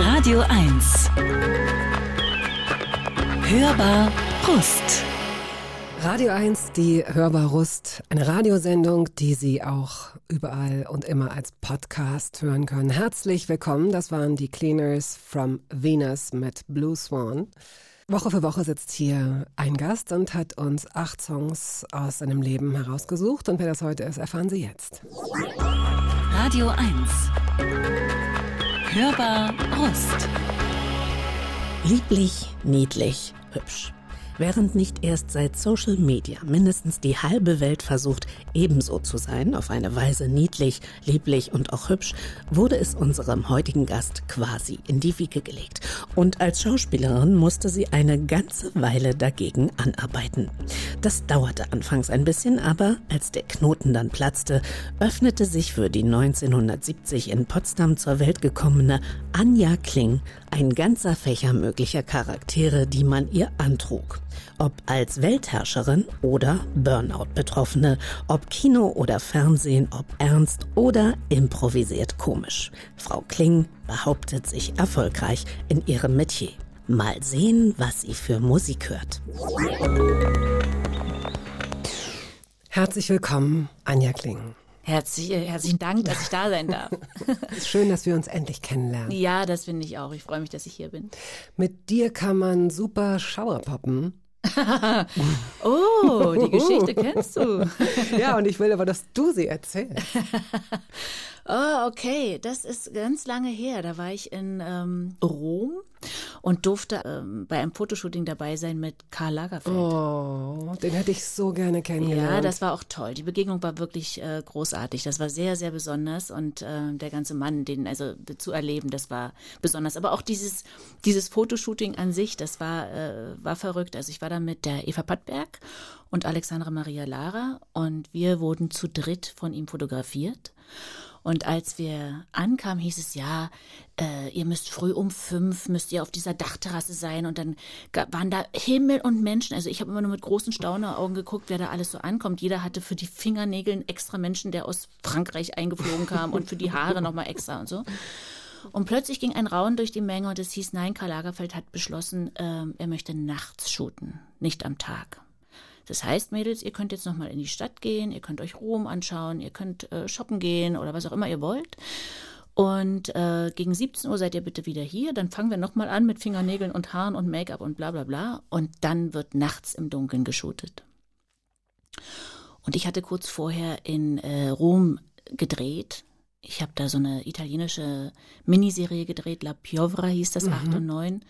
Radio 1. Hörbar Brust. Radio 1, die Hörbar Rust, eine Radiosendung, die Sie auch überall und immer als Podcast hören können. Herzlich willkommen, das waren die Cleaners from Venus mit Blue Swan. Woche für Woche sitzt hier ein Gast und hat uns acht Songs aus seinem Leben herausgesucht. Und wer das heute ist, erfahren Sie jetzt. Radio 1. Hörbar Rust. Lieblich, niedlich, hübsch. Während nicht erst seit Social Media mindestens die halbe Welt versucht, ebenso zu sein, auf eine Weise niedlich, lieblich und auch hübsch, wurde es unserem heutigen Gast quasi in die Wiege gelegt. Und als Schauspielerin musste sie eine ganze Weile dagegen anarbeiten. Das dauerte anfangs ein bisschen, aber als der Knoten dann platzte, öffnete sich für die 1970 in Potsdam zur Welt gekommene Anja Kling ein ganzer Fächer möglicher Charaktere, die man ihr antrug. Ob als Weltherrscherin oder Burnout-Betroffene, ob Kino oder Fernsehen, ob ernst oder improvisiert komisch. Frau Kling behauptet sich erfolgreich in ihrem Metier. Mal sehen, was sie für Musik hört. Herzlich willkommen, Anja Kling. Herzlich, äh, herzlichen Dank, dass ich da sein darf. Es ist schön, dass wir uns endlich kennenlernen. ja, das finde ich auch. Ich freue mich, dass ich hier bin. Mit dir kann man super Schauerpoppen. oh, die Geschichte kennst du. ja, und ich will aber, dass du sie erzählst. Oh, okay. Das ist ganz lange her. Da war ich in ähm, Rom und durfte ähm, bei einem Fotoshooting dabei sein mit Karl Lagerfeld. Oh, den hätte ich so gerne kennengelernt. Ja, das war auch toll. Die Begegnung war wirklich äh, großartig. Das war sehr, sehr besonders und äh, der ganze Mann, den also zu erleben, das war besonders. Aber auch dieses dieses Fotoshooting an sich, das war äh, war verrückt. Also ich war da mit der Eva Pattberg und Alexandra Maria Lara und wir wurden zu dritt von ihm fotografiert. Und als wir ankamen, hieß es ja, äh, ihr müsst früh um fünf, müsst ihr auf dieser Dachterrasse sein. Und dann waren da Himmel und Menschen. Also ich habe immer nur mit großen Stauneraugen geguckt, wer da alles so ankommt. Jeder hatte für die Fingernägel einen extra Menschen, der aus Frankreich eingeflogen kam und für die Haare nochmal extra und so. Und plötzlich ging ein Rauen durch die Menge und es hieß, nein, Karl Lagerfeld hat beschlossen, äh, er möchte nachts shooten, nicht am Tag. Das heißt, Mädels, ihr könnt jetzt nochmal in die Stadt gehen, ihr könnt euch Rom anschauen, ihr könnt äh, shoppen gehen oder was auch immer ihr wollt. Und äh, gegen 17 Uhr seid ihr bitte wieder hier. Dann fangen wir nochmal an mit Fingernägeln und Haaren und Make-up und bla bla bla. Und dann wird nachts im Dunkeln geshootet. Und ich hatte kurz vorher in äh, Rom gedreht. Ich habe da so eine italienische Miniserie gedreht, La Piovra hieß das, mhm. 8 und 9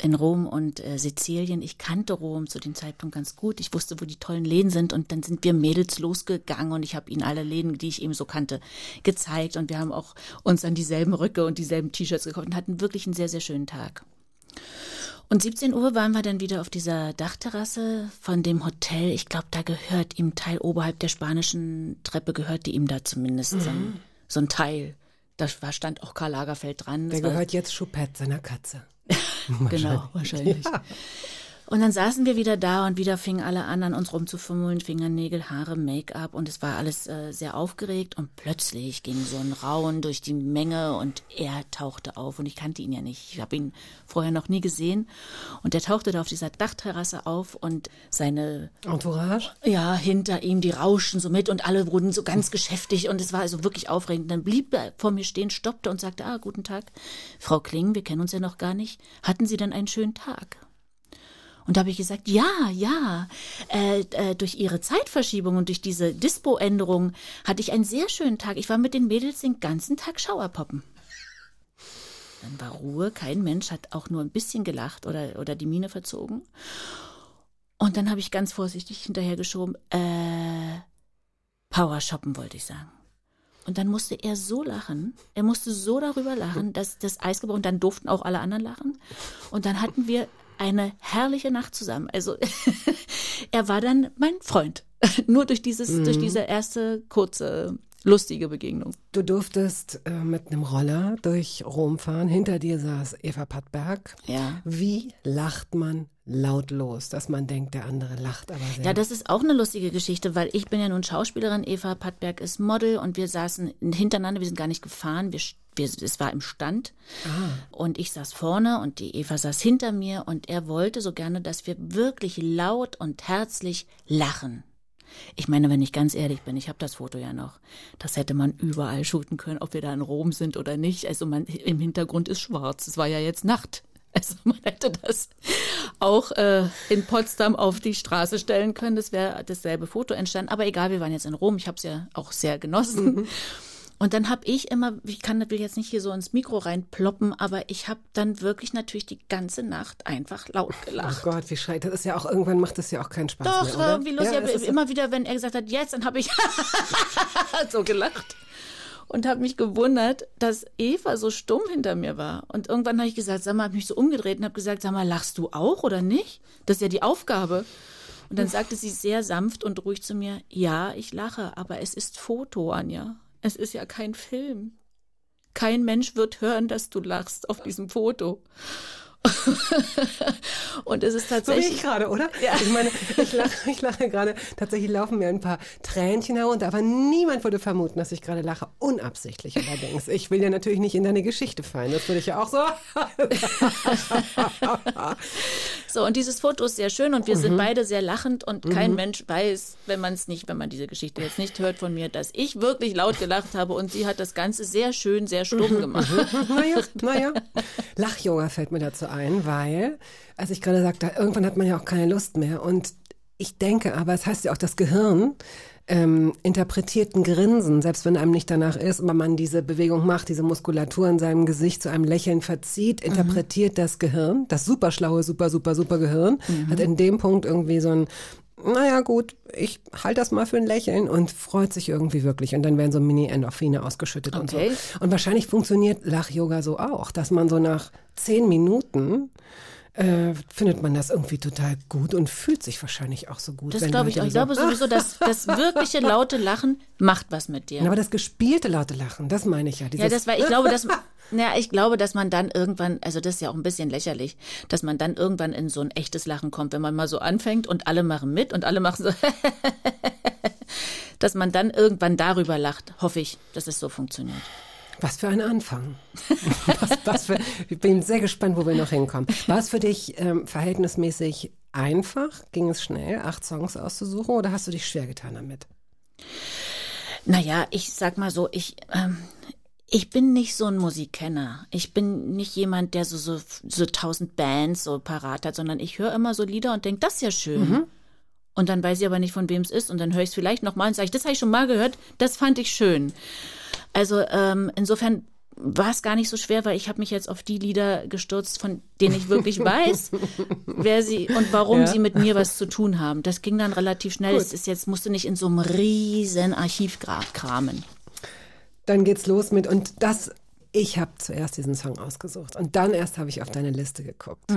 in Rom und äh, Sizilien. Ich kannte Rom zu dem Zeitpunkt ganz gut. Ich wusste, wo die tollen Läden sind und dann sind wir Mädels losgegangen und ich habe ihnen alle Läden, die ich eben so kannte, gezeigt und wir haben auch uns dann dieselben Röcke und dieselben T-Shirts gekauft und hatten wirklich einen sehr, sehr schönen Tag. Und 17 Uhr waren wir dann wieder auf dieser Dachterrasse von dem Hotel. Ich glaube, da gehört ihm Teil oberhalb der spanischen Treppe, gehörte ihm da zumindest mhm. so, ein, so ein Teil. Da stand auch Karl Lagerfeld dran. Der gehört jetzt Choupette, seiner Katze. Genau, wahrscheinlich. Ja. Und dann saßen wir wieder da und wieder fingen alle an, an uns rumzufummeln, Fingernägel, Haare, Make-up und es war alles äh, sehr aufgeregt und plötzlich ging so ein Rauen durch die Menge und er tauchte auf und ich kannte ihn ja nicht. Ich habe ihn vorher noch nie gesehen und er tauchte da auf dieser Dachterrasse auf und seine Entourage? Ja, hinter ihm, die rauschen so mit und alle wurden so ganz geschäftig und es war also wirklich aufregend. Dann blieb er vor mir stehen, stoppte und sagte, ah, guten Tag, Frau Kling, wir kennen uns ja noch gar nicht. Hatten Sie denn einen schönen Tag? Und da habe ich gesagt, ja, ja, äh, äh, durch ihre Zeitverschiebung und durch diese Dispo-Änderung hatte ich einen sehr schönen Tag. Ich war mit den Mädels den ganzen Tag Schauerpoppen. Dann war Ruhe, kein Mensch hat auch nur ein bisschen gelacht oder, oder die Miene verzogen. Und dann habe ich ganz vorsichtig hinterhergeschoben, äh, Power shoppen wollte ich sagen. Und dann musste er so lachen, er musste so darüber lachen, dass das Eis gebrochen, dann durften auch alle anderen lachen. Und dann hatten wir eine herrliche Nacht zusammen. Also er war dann mein Freund. Nur durch dieses, mhm. durch diese erste kurze lustige Begegnung. Du durftest äh, mit einem Roller durch Rom fahren. Hinter dir saß Eva Pattberg. Ja. Wie lacht man lautlos, dass man denkt, der andere lacht aber sehr? Ja, das ist auch eine lustige Geschichte, weil ich bin ja nun Schauspielerin, Eva Pattberg ist Model und wir saßen hintereinander, wir sind gar nicht gefahren, wir, wir, es war im Stand und ich saß vorne und die Eva saß hinter mir und er wollte so gerne, dass wir wirklich laut und herzlich lachen. Ich meine, wenn ich ganz ehrlich bin, ich habe das Foto ja noch. Das hätte man überall shooten können, ob wir da in Rom sind oder nicht. Also man, im Hintergrund ist schwarz. Es war ja jetzt Nacht. Also man hätte das auch äh, in Potsdam auf die Straße stellen können. Das wäre dasselbe Foto entstanden. Aber egal, wir waren jetzt in Rom. Ich habe es ja auch sehr genossen. Mhm. Und dann habe ich immer, ich kann will jetzt nicht hier so ins Mikro reinploppen, aber ich habe dann wirklich natürlich die ganze Nacht einfach laut Ach gelacht. Gott, wie schreit das ist ja auch irgendwann macht das ja auch keinen Spaß Doch, mehr, war oder? irgendwie lustig. Ja, aber ist so- immer wieder, wenn er gesagt hat, jetzt, dann habe ich so gelacht. Und habe mich gewundert, dass Eva so stumm hinter mir war. Und irgendwann habe ich gesagt, sag mal, habe mich so umgedreht und habe gesagt, sag mal, lachst du auch oder nicht? Das ist ja die Aufgabe. Und dann sagte sie sehr sanft und ruhig zu mir, ja, ich lache, aber es ist Foto, Anja. Es ist ja kein Film. Kein Mensch wird hören, dass du lachst auf diesem Foto. und es ist So wie tatsächlich. ich gerade, oder? Ja. Ich meine, ich lache, ich lache gerade, tatsächlich laufen mir ein paar Tränchen herunter, aber niemand würde vermuten, dass ich gerade lache. Unabsichtlich allerdings. Ich will ja natürlich nicht in deine Geschichte fallen. Das würde ich ja auch so. So, und dieses Foto ist sehr schön und wir Mhm. sind beide sehr lachend und kein Mensch weiß, wenn man es nicht, wenn man diese Geschichte jetzt nicht hört von mir, dass ich wirklich laut gelacht habe und sie hat das Ganze sehr schön, sehr stumm gemacht. naja, naja. Lach-Yoga fällt mir dazu ein, weil, als ich gerade sagte, irgendwann hat man ja auch keine Lust mehr. Und ich denke aber, es heißt ja auch, das Gehirn ähm, interpretiert ein Grinsen, selbst wenn einem nicht danach ist, aber man diese Bewegung macht, diese Muskulatur in seinem Gesicht zu einem Lächeln verzieht, interpretiert das Gehirn, das super schlaue, super, super, super Gehirn, hat in dem Punkt irgendwie so ein naja gut, ich halte das mal für ein Lächeln und freut sich irgendwie wirklich. Und dann werden so Mini-Endorphine ausgeschüttet und Okay. so. Und wahrscheinlich funktioniert Lach-Yoga so auch, dass man so nach zehn Minuten äh, findet man das irgendwie total gut und fühlt sich wahrscheinlich auch so gut. Das glaube ich auch. Ich so- glaube sowieso, dass das wirkliche laute Lachen macht was mit dir. Aber das gespielte laute Lachen, das meine ich ja. Ja, das war, ich glaube, dass, na, ich glaube, dass man dann irgendwann, also das ist ja auch ein bisschen lächerlich, dass man dann irgendwann in so ein echtes Lachen kommt, wenn man mal so anfängt und alle machen mit und alle machen so, dass man dann irgendwann darüber lacht, hoffe ich, dass es so funktioniert. Was für ein Anfang. was, was für, ich bin sehr gespannt, wo wir noch hinkommen. War es für dich ähm, verhältnismäßig einfach? Ging es schnell, acht Songs auszusuchen oder hast du dich schwer getan damit? Naja, ich sag mal so, ich, ähm, ich bin nicht so ein Musikkenner. Ich bin nicht jemand, der so, so, so tausend Bands so parat hat, sondern ich höre immer so Lieder und denke, das ist ja schön. Und dann weiß ich aber nicht, von wem es ist. Und dann höre ich es vielleicht nochmal und sage, das habe ich schon mal gehört, das fand ich schön. Also ähm, insofern war es gar nicht so schwer, weil ich habe mich jetzt auf die Lieder gestürzt, von denen ich wirklich weiß, wer sie und warum Ja. sie mit mir was zu tun haben. Das ging dann relativ schnell. Gut. Es ist jetzt musste nicht in so einem riesen Archiv kramen. Dann geht's los mit, und das, ich habe zuerst diesen Song ausgesucht und dann erst habe ich auf deine Liste geguckt.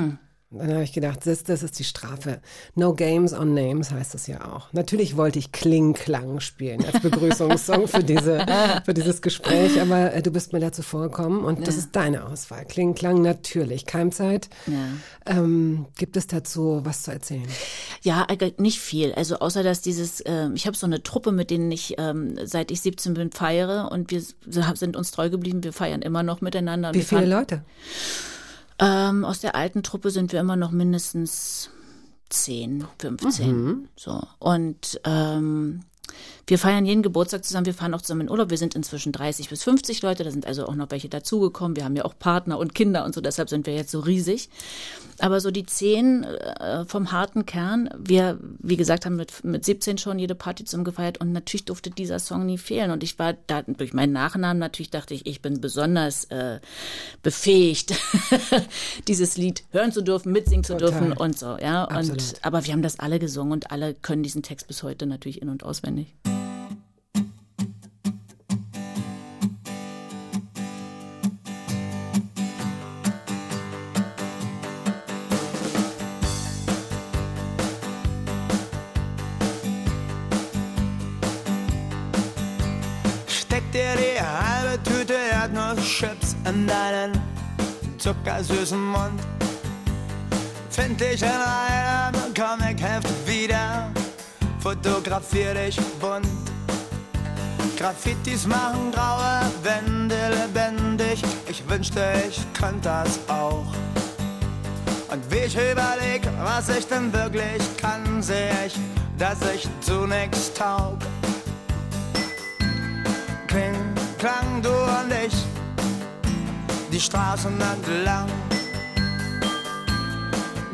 Und dann habe ich gedacht, das, das ist die Strafe. No Games on Names heißt es ja auch. Natürlich wollte ich Kling Klang spielen als Begrüßungssong für, diese, für dieses Gespräch, aber äh, du bist mir dazu vorgekommen und das ist deine Auswahl. Kling Klang natürlich. Keimzeit. Ja. Ähm, gibt es dazu was zu erzählen? Ja, nicht viel. Also außer dass dieses, ähm, ich habe so eine Truppe, mit denen ich ähm, seit ich 17 bin feiere und wir sind uns treu geblieben. Wir feiern immer noch miteinander. Wie viele Leute? Ähm, aus der alten Truppe sind wir immer noch mindestens 10, 15. So. Und ähm, wir feiern jeden Geburtstag zusammen, wir fahren auch zusammen in Urlaub. Wir sind inzwischen 30 bis 50 Leute, da sind also auch noch welche dazugekommen. Wir haben ja auch Partner und Kinder und so, deshalb sind wir jetzt so riesig. Aber so die 10 äh, vom harten Kern, wir, wie gesagt, haben mit, mit 17 schon jede Party zusammen gefeiert und natürlich durfte dieser Song nie fehlen. Und ich war da durch meinen Nachnamen natürlich dachte ich, ich bin besonders äh, befähigt, dieses Lied hören zu dürfen, mitsingen zu Total. dürfen und so, ja. Und aber wir haben das alle gesungen und alle können diesen Text bis heute natürlich in- und auswendig. Dir die halbe Tüte Erdnusschips in deinen zuckersüßen Mund. Find dich in einem Comicheft wieder, fotografier dich bunt. Graffitis machen graue Wände lebendig, ich wünschte, ich könnte das auch. Und wie ich überleg, was ich denn wirklich kann, seh ich, dass ich zu nix taug. Kling, klang, du und ich, die Straßen entlang.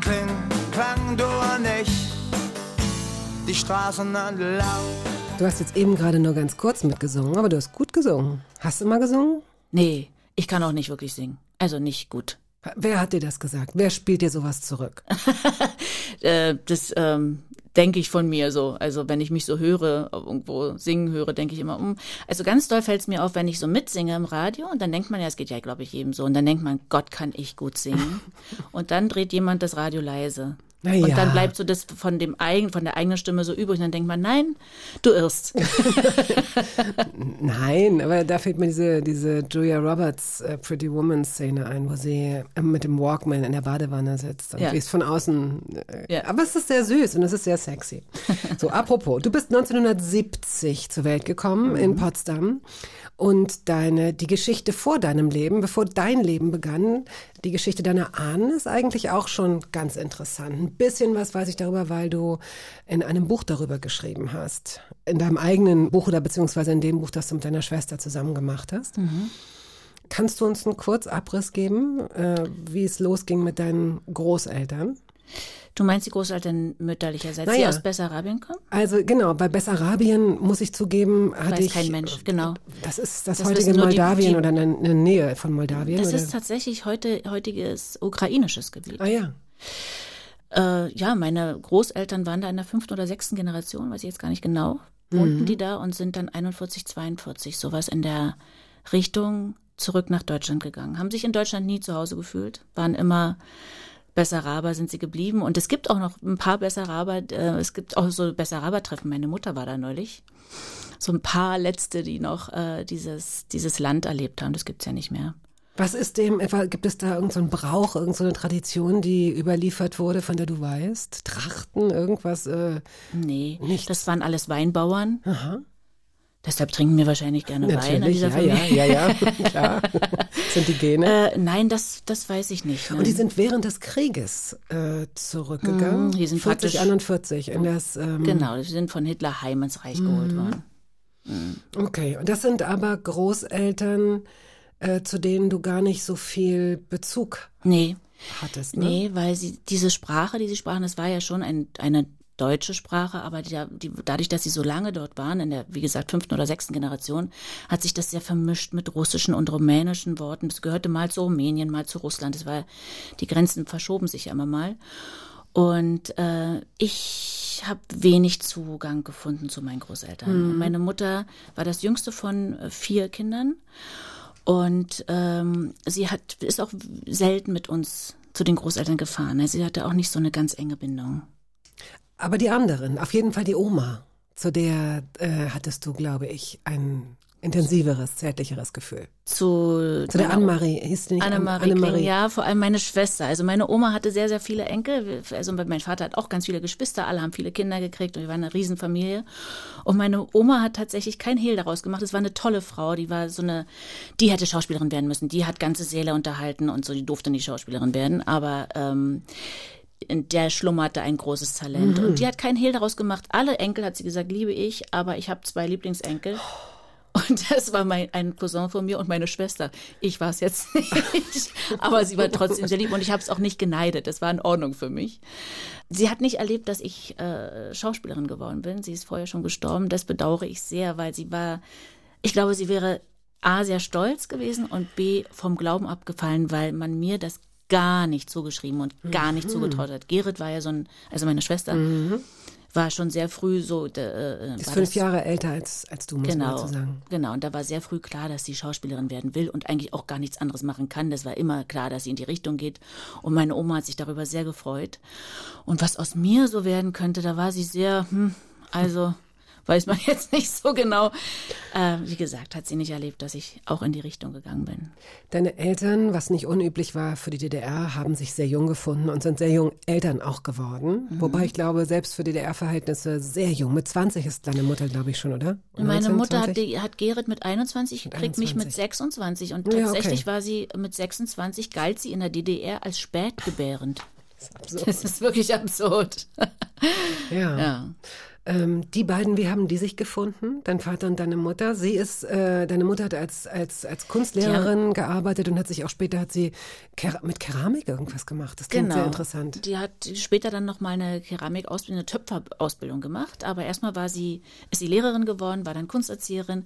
Kling, klang, du und ich, die Straßen entlang. Du hast jetzt eben gerade nur ganz kurz mitgesungen, aber du hast gut gesungen. Hast du mal gesungen? Nee, ich kann auch nicht wirklich singen. Also nicht gut. Wer hat dir das gesagt? Wer spielt dir sowas zurück? Äh, das ähm, denke ich von mir so. Also wenn ich mich so höre, irgendwo singen höre, denke ich immer um. Also ganz doll fällt es mir auf, wenn ich so mitsinge im Radio und dann denkt man ja, es geht ja, glaube ich, jedem so. Und dann denkt man, Gott kann ich gut singen. und dann dreht jemand das Radio leise. Na Und dann bleibt so das von dem eigen, von der eigenen Stimme so übrig. Und dann denkt man, nein, du irrst. Nein, aber da fällt mir diese, diese Julia Roberts äh, Pretty Woman Szene ein, wo sie äh, mit dem Walkman in der Badewanne sitzt und Ja. es von außen. Äh, Ja. Aber es ist sehr süß und es ist sehr sexy. So, apropos, du bist 1970 zur Welt gekommen in Potsdam und deine, die Geschichte vor deinem Leben, bevor dein Leben begann, die Geschichte deiner Ahnen ist eigentlich auch schon ganz interessant. Ein bisschen was weiß ich darüber, weil du in einem Buch darüber geschrieben hast. In deinem eigenen Buch oder beziehungsweise in dem Buch, das du mit deiner Schwester zusammen gemacht hast. Kannst du uns einen Kurzabriss geben, äh, wie es losging mit deinen Großeltern? Du meinst die Großeltern mütterlicherseits, die Naja. aus Bessarabien kommen? Also genau, bei Bessarabien muss ich zugeben, hatte Weiß ich kein Mensch, genau. Das ist das, Das heutige nur die- Moldawien die- oder eine, eine Nähe von Moldawien. Das oder? ist tatsächlich heute, heutiges ukrainisches Gebiet. ah ja. Äh, ja, meine Großeltern waren da in der fünften oder sechsten Generation, weiß ich jetzt gar nicht genau, wohnten die da und sind dann 41, 42, sowas in der Richtung zurück nach Deutschland gegangen. Haben sich in Deutschland nie zu Hause gefühlt, waren immer Bessaraber sind sie geblieben. Und es gibt auch noch ein paar Bessaraber, äh, es gibt auch so Bessaraber-Treffen. Meine Mutter war da neulich. So ein paar Letzte, die noch äh, dieses, dieses Land erlebt haben. Das gibt's ja nicht mehr. Was ist dem, etwa, gibt es da irgendeinen so einen Brauch, irgendeine Tradition, die überliefert wurde, von der du weißt? Trachten, irgendwas? Äh, Nee, Nichts. das waren alles Weinbauern. aha. Deshalb trinken wir wahrscheinlich gerne Wein an Natürlich, dieser ja, Familie. ja, ja, ja, klar. Sind die Gene. Äh, nein, das, das weiß ich nicht. Und die sind während des Krieges äh, zurückgegangen. Mhm, die sind 40, praktisch- 41 in das, ähm, Genau, die sind von Hitler heim ins Reich geholt Mhm. worden. Okay, und das sind aber Großeltern, äh, zu denen du gar nicht so viel Bezug Nee, hattest, ne? nee, weil sie diese Sprache, die sie sprachen, das war ja schon ein, eine deutsche Sprache, aber die, die, dadurch, dass sie so lange dort waren, in der, wie gesagt, fünften oder sechsten Generation, hat sich das sehr vermischt mit russischen und rumänischen Worten. Das gehörte mal zu Rumänien, mal zu Russland. Das war, die Grenzen verschoben sich immer mal. Und äh, ich habe wenig Zugang gefunden zu meinen Großeltern. Und meine Mutter war das jüngste von äh, vier Kindern. Und ähm, sie hat, ist auch selten mit uns zu den Großeltern gefahren. Also sie hatte auch nicht so eine ganz enge Bindung. Aber die anderen, auf jeden Fall die Oma, zu der äh, hattest du, glaube ich, ein intensiveres, zärtlicheres Gefühl. Zu, Zu der Annemarie, hieß die nicht Ann- Annemarie, Annemarie? Ja, vor allem meine Schwester. Also meine Oma hatte sehr, sehr viele Enkel. Also mein Vater hat auch ganz viele Geschwister, alle haben viele Kinder gekriegt und wir waren eine Riesenfamilie. Und meine Oma hat tatsächlich kein Hehl daraus gemacht. Es war eine tolle Frau, die war so eine, die hätte Schauspielerin werden müssen. Die hat ganze Säle unterhalten und so, die durfte nicht Schauspielerin werden. Aber ähm, in der schlummerte ein großes Talent. Und die hat kein Hehl daraus gemacht. Alle Enkel, hat sie gesagt, liebe ich, aber ich habe zwei Lieblingsenkel. Und das war mein, ein Cousin von mir und meine Schwester. Ich war es jetzt nicht, aber sie war trotzdem sehr lieb und ich habe es auch nicht geneidet. Das war in Ordnung für mich. Sie hat nicht erlebt, dass ich äh, Schauspielerin geworden bin. Sie ist vorher schon gestorben. Das bedauere ich sehr, weil sie war, ich glaube, sie wäre A, sehr stolz gewesen und B, vom Glauben abgefallen, weil man mir das gar nicht zugeschrieben und gar nicht zugetraut hat. Gerrit war ja so ein, also meine Schwester, war schon sehr früh so. Äh, Die ist fünf das- Jahre älter als, als du, muss man Genau, dazu sagen. genau. Und da war sehr früh klar, dass sie Schauspielerin werden will und eigentlich auch gar nichts anderes machen kann. Das war immer klar, dass sie in die Richtung geht. Und meine Oma hat sich darüber sehr gefreut. Und was aus mir so werden könnte, da war sie sehr, hm, also weiß man jetzt nicht so genau. Äh, wie gesagt, hat sie nicht erlebt, dass ich auch in die Richtung gegangen bin. Deine Eltern, was nicht unüblich war für die DDR, haben sich sehr jung gefunden und sind sehr jung Eltern auch geworden. Mhm. Wobei ich glaube, selbst für DDR-Verhältnisse sehr jung. Mit 20 ist deine Mutter, glaube ich, schon, oder? Und Meine Mutter hat, die, hat Gerrit mit 21, mit kriegt 21. mich mit 26. Und tatsächlich ja, okay. war sie mit 26, galt sie in der DDR als spätgebärend. Das ist, das ist wirklich absurd. ja. ja. Ähm, die beiden, wie haben die sich gefunden? Dein Vater und deine Mutter. Sie ist, äh, deine Mutter hat als, als, als Kunstlehrerin ja. gearbeitet und hat sich auch später hat sie Ker mit Keramik irgendwas gemacht. Das klingt genau. sehr interessant. Die hat später dann noch mal eine Keramikausbildung, eine Töpferausbildung gemacht. Aber erstmal war sie, ist sie Lehrerin geworden, war dann Kunsterzieherin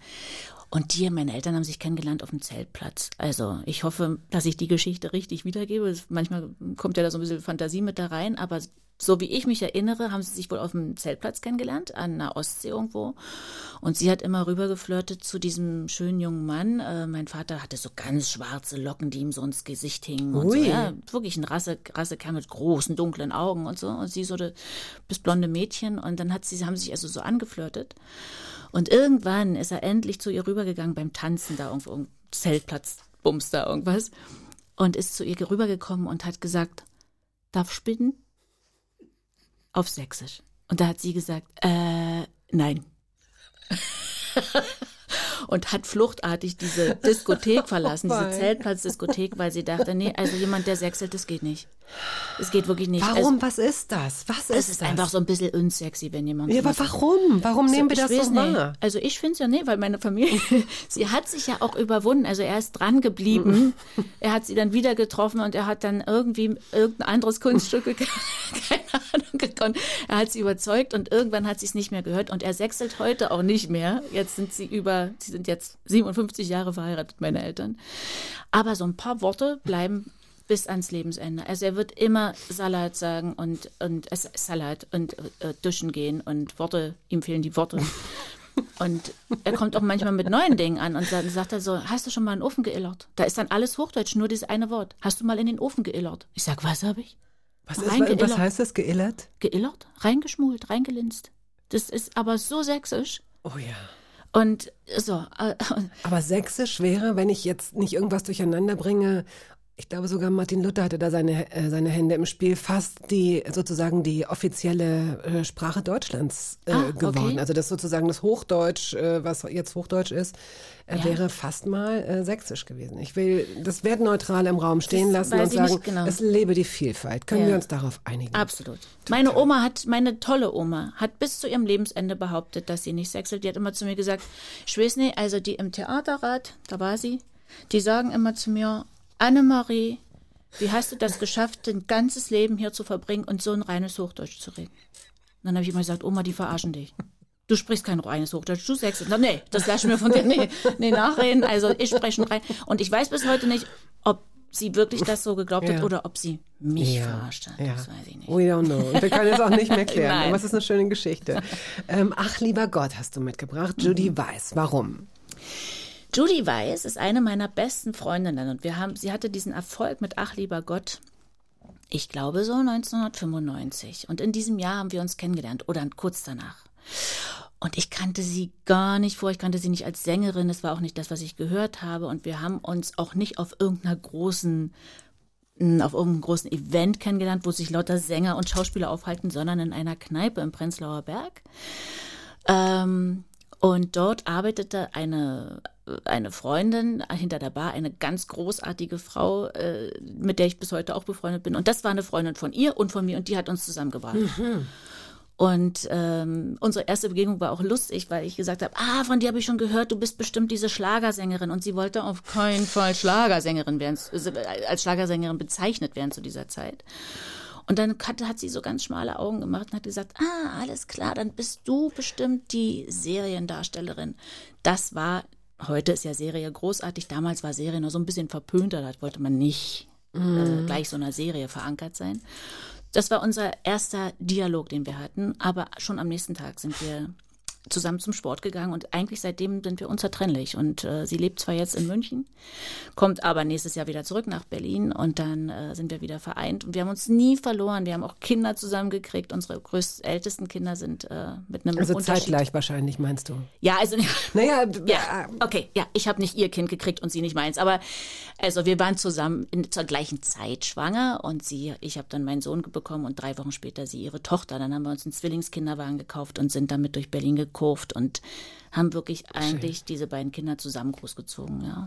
und die, meine Eltern haben sich kennengelernt auf dem Zeltplatz. Also ich hoffe, dass ich die Geschichte richtig wiedergebe. Manchmal kommt ja da so ein bisschen Fantasie mit da rein, aber so wie ich mich erinnere, haben sie sich wohl auf dem Zeltplatz kennengelernt, an der Ostsee irgendwo. Und sie hat immer rübergeflirtet zu diesem schönen jungen Mann. Äh, mein Vater hatte so ganz schwarze Locken, die ihm so ins Gesicht hingen. Und so, ja, wirklich ein Rasse, Rassekern mit großen, dunklen Augen und so. Und sie so das blonde Mädchen. Und dann hat sie, haben sie sich also so angeflirtet. Und irgendwann ist er endlich zu ihr rübergegangen beim Tanzen da irgendwo, irgendwo Zeltplatz, Bums da irgendwas. Und ist zu ihr rübergekommen und hat gesagt, darf spinnen? Auf Sächsisch. Und da hat sie gesagt, äh, nein. und hat fluchtartig diese Diskothek verlassen, oh diese Zeltplatzdiskothek, weil sie dachte, nee, also jemand, der sechselt, das geht nicht. Es geht wirklich nicht. Warum? Also, was ist das? Was ist das? Es ist einfach so ein bisschen unsexy, wenn jemand. Ja, aber warum? Warum nehmen wir das so wahr? Also ich finde es ja nicht, weil meine Familie, sie hat sich ja auch überwunden. Also er ist dran geblieben. er hat sie dann wieder getroffen und er hat dann irgendwie irgendein anderes Kunststück, keine Ahnung, gekonnt. Er hat sie überzeugt und irgendwann hat sie es nicht mehr gehört und er sechselt heute auch nicht mehr. Jetzt sind sie über, sie sind jetzt 57 Jahre verheiratet, meine Eltern. Aber so ein paar Worte bleiben bis ans Lebensende. Also er wird immer Salat sagen und, und äh, Salat und äh, duschen gehen und Worte, ihm fehlen die Worte. Und er kommt auch manchmal mit neuen Dingen an und sagt, sagt er so, hast du schon mal in den Ofen geillert? Da ist dann alles Hochdeutsch, nur dieses eine Wort. Hast du mal in den Ofen geillert? Ich sag, was habe ich? Was, ist, was heißt das, geillert? Geillert, reingeschmult, reingelinst. Das ist aber so sächsisch. Oh ja. Und so. Äh, aber sächsisch wäre, wenn ich jetzt nicht irgendwas durcheinander bringe ich glaube sogar Martin Luther hatte da seine, äh, seine Hände im Spiel, fast die sozusagen die offizielle äh, Sprache Deutschlands äh, ah, geworden. Okay. Also das sozusagen das Hochdeutsch, äh, was jetzt Hochdeutsch ist, äh, ja. wäre fast mal äh, sächsisch gewesen. Ich will das wertneutral im Raum stehen das lassen und sagen, genau. es lebe die Vielfalt. Können ja. wir uns darauf einigen? Absolut. Total. Meine Oma hat, meine tolle Oma, hat bis zu ihrem Lebensende behauptet, dass sie nicht sächselt. Die hat immer zu mir gesagt, ich weiß nicht, also die im Theaterrat, da war sie, die sagen immer zu mir, Annemarie, wie hast du das geschafft, dein ganzes Leben hier zu verbringen und so ein reines Hochdeutsch zu reden? Und dann habe ich immer gesagt, Oma, die verarschen dich. Du sprichst kein reines Hochdeutsch, du sagst, na, nee, das lass ich mir von dir nee, nee, nachreden. Also ich spreche rein. Und ich weiß bis heute nicht, ob sie wirklich das so geglaubt ja. hat oder ob sie mich ja. verarscht hat. Ja. Das weiß ich nicht. We don't know. Wir können es auch nicht mehr klären. aber es ist eine schöne Geschichte. Ähm, ach, lieber Gott, hast du mitgebracht. Judy mhm. Weiß. Warum? Judy Weiss ist eine meiner besten Freundinnen und wir haben, sie hatte diesen Erfolg mit Ach lieber Gott, ich glaube so 1995. Und in diesem Jahr haben wir uns kennengelernt oder kurz danach. Und ich kannte sie gar nicht vor, ich kannte sie nicht als Sängerin, das war auch nicht das, was ich gehört habe. Und wir haben uns auch nicht auf irgendeiner großen auf irgendeinem großen Event kennengelernt, wo sich lauter Sänger und Schauspieler aufhalten, sondern in einer Kneipe im Prenzlauer Berg. Ähm, und dort arbeitete eine, eine Freundin hinter der Bar, eine ganz großartige Frau, äh, mit der ich bis heute auch befreundet bin. Und das war eine Freundin von ihr und von mir und die hat uns zusammengebracht. Mhm. Und ähm, unsere erste Begegnung war auch lustig, weil ich gesagt habe, ah, von dir habe ich schon gehört, du bist bestimmt diese Schlagersängerin. Und sie wollte auf keinen Fall Schlagersängerin werden, als Schlagersängerin bezeichnet werden zu dieser Zeit. Und dann hat, hat sie so ganz schmale Augen gemacht und hat gesagt, ah, alles klar, dann bist du bestimmt die Seriendarstellerin. Das war, heute ist ja Serie großartig, damals war Serie noch so ein bisschen verpönter, da wollte man nicht mm. äh, gleich so einer Serie verankert sein. Das war unser erster Dialog, den wir hatten, aber schon am nächsten Tag sind wir zusammen zum Sport gegangen und eigentlich seitdem sind wir unzertrennlich. Und äh, sie lebt zwar jetzt in München, kommt aber nächstes Jahr wieder zurück nach Berlin und dann äh, sind wir wieder vereint. Und wir haben uns nie verloren. Wir haben auch Kinder zusammengekriegt. Unsere größten, ältesten Kinder sind äh, mit einem Also zeitgleich wahrscheinlich, meinst du? Ja, also Naja, ja, okay, ja, ich habe nicht ihr Kind gekriegt und sie nicht meins, aber also wir waren zusammen in, zur gleichen Zeit schwanger und sie, ich habe dann meinen Sohn bekommen und drei Wochen später sie ihre Tochter. Dann haben wir uns einen Zwillingskinderwagen gekauft und sind damit durch Berlin gekurft und haben wirklich eigentlich diese beiden Kinder zusammen großgezogen, ja.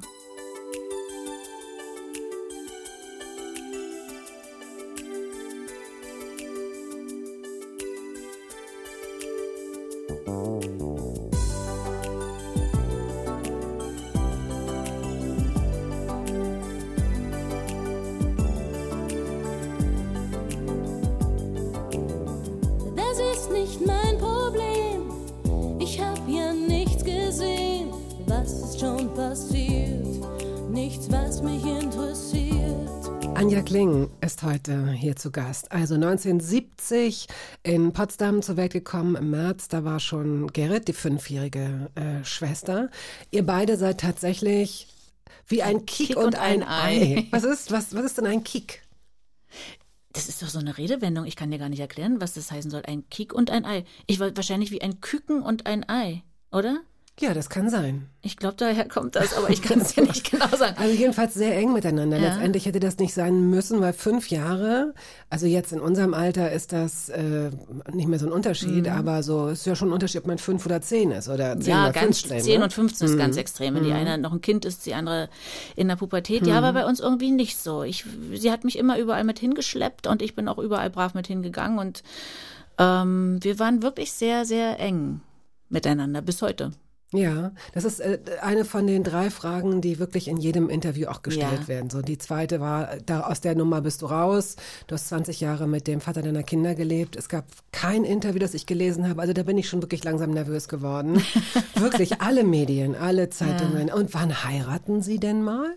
Kling ist heute hier zu Gast. Also 1970 in Potsdam zur Welt gekommen im März. Da war schon Gerrit, die fünfjährige äh, Schwester. Ihr beide seid tatsächlich wie ein Kick, Kick und, und ein, Ei. Ei. Was ist, was, was ist denn ein Kick? Das ist doch so eine Redewendung. Ich kann dir gar nicht erklären, was das heißen soll. Ein Kick und ein Ei. Ich war wahrscheinlich wie ein Küken und ein Ei, oder? Ja, das kann sein. Ich glaube, daher kommt das, aber ich kann es dir nicht genau sagen. Also jedenfalls sehr eng miteinander. Ja. Letztendlich hätte das nicht sein müssen, weil fünf Jahre, also jetzt in unserem Alter ist das äh, nicht mehr so ein Unterschied, aber so ist ja schon ein Unterschied, ob man fünf oder zehn ist oder zehn Mhm. Ja, oder ganz 15. 10 ne? und 15 ist ganz extrem. Wenn die eine noch ein Kind ist, die andere in der Pubertät. Ja, war bei uns irgendwie nicht so. Ich, sie hat mich immer überall mit hingeschleppt und ich bin auch überall brav mit hingegangen und ähm, wir waren wirklich sehr, sehr eng miteinander bis heute. Ja, das ist äh, eine von den drei Fragen, die wirklich in jedem Interview auch gestellt Ja. werden. So die zweite war, da, aus der Nummer bist du raus. Du hast 20 Jahre mit dem Vater deiner Kinder gelebt. Es gab kein Interview, das ich gelesen habe. Also da bin ich schon wirklich langsam nervös geworden. wirklich alle Medien, alle Zeitungen. Und wann heiraten Sie denn mal?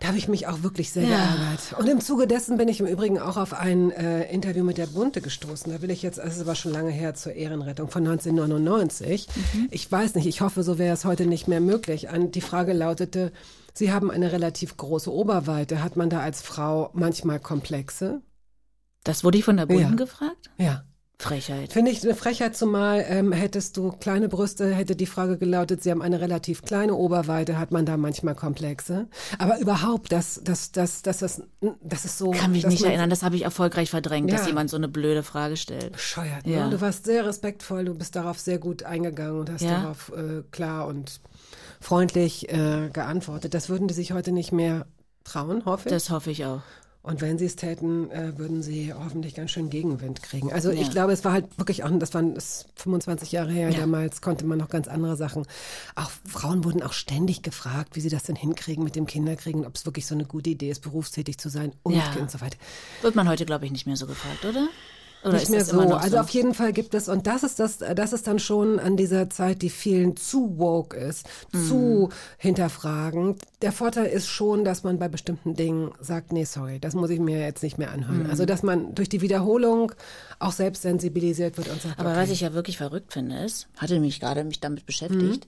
Da habe ich mich auch wirklich sehr Ja. geärgert. Und im Zuge dessen bin ich im Übrigen auch auf ein äh, Interview mit der Bunte gestoßen. Da will ich jetzt, es ist aber schon lange her, zur Ehrenrettung von 1999. Ich weiß nicht, ich hoffe, so wäre es heute nicht mehr möglich. An, die Frage lautete, Sie haben eine relativ große Oberweite. Hat man da als Frau manchmal Komplexe? Das wurde ich von der Bunden Ja. gefragt? Ja. Frechheit. Finde ich eine Frechheit, zumal ähm, hättest du kleine Brüste, hätte die Frage gelautet, sie haben eine relativ kleine Oberweite, hat man da manchmal Komplexe. Aber überhaupt, dass das, das, das, das, das ist so. Kann mich dass nicht erinnern, das habe ich erfolgreich verdrängt, dass Ja. jemand so eine blöde Frage stellt. Bescheuert. Ja. Ne? Du warst sehr respektvoll, du bist darauf sehr gut eingegangen und hast Ja. darauf äh, klar und freundlich äh, geantwortet. Das würden die sich heute nicht mehr trauen, hoffe ich. Das hoffe ich auch. Und wenn sie es täten, äh, würden sie hoffentlich ganz schön Gegenwind kriegen. Also Ja. ich glaube, es war halt wirklich auch, das waren das ist 25 Jahre her, Ja. damals konnte man noch ganz andere Sachen. Auch Frauen wurden auch ständig gefragt, wie sie das denn hinkriegen mit dem Kinderkriegen, ob es wirklich so eine gute Idee ist, berufstätig zu sein und, Ja. und so weiter. Wird man heute, glaube ich, nicht mehr so gefragt, oder? Oder nicht mehr so. Also so? auf jeden Fall gibt es, und das ist das, das ist dann schon an dieser Zeit, die vielen zu woke ist, Mhm. zu hinterfragen. Der Vorteil ist schon, dass man bei bestimmten Dingen sagt, nee, sorry, das muss ich mir jetzt nicht mehr Mhm. anhören. Also dass man durch die Wiederholung auch selbst sensibilisiert wird und sagt, Aber okay. was ich ja wirklich verrückt finde, ist, hatte mich gerade mich damit Mhm. beschäftigt,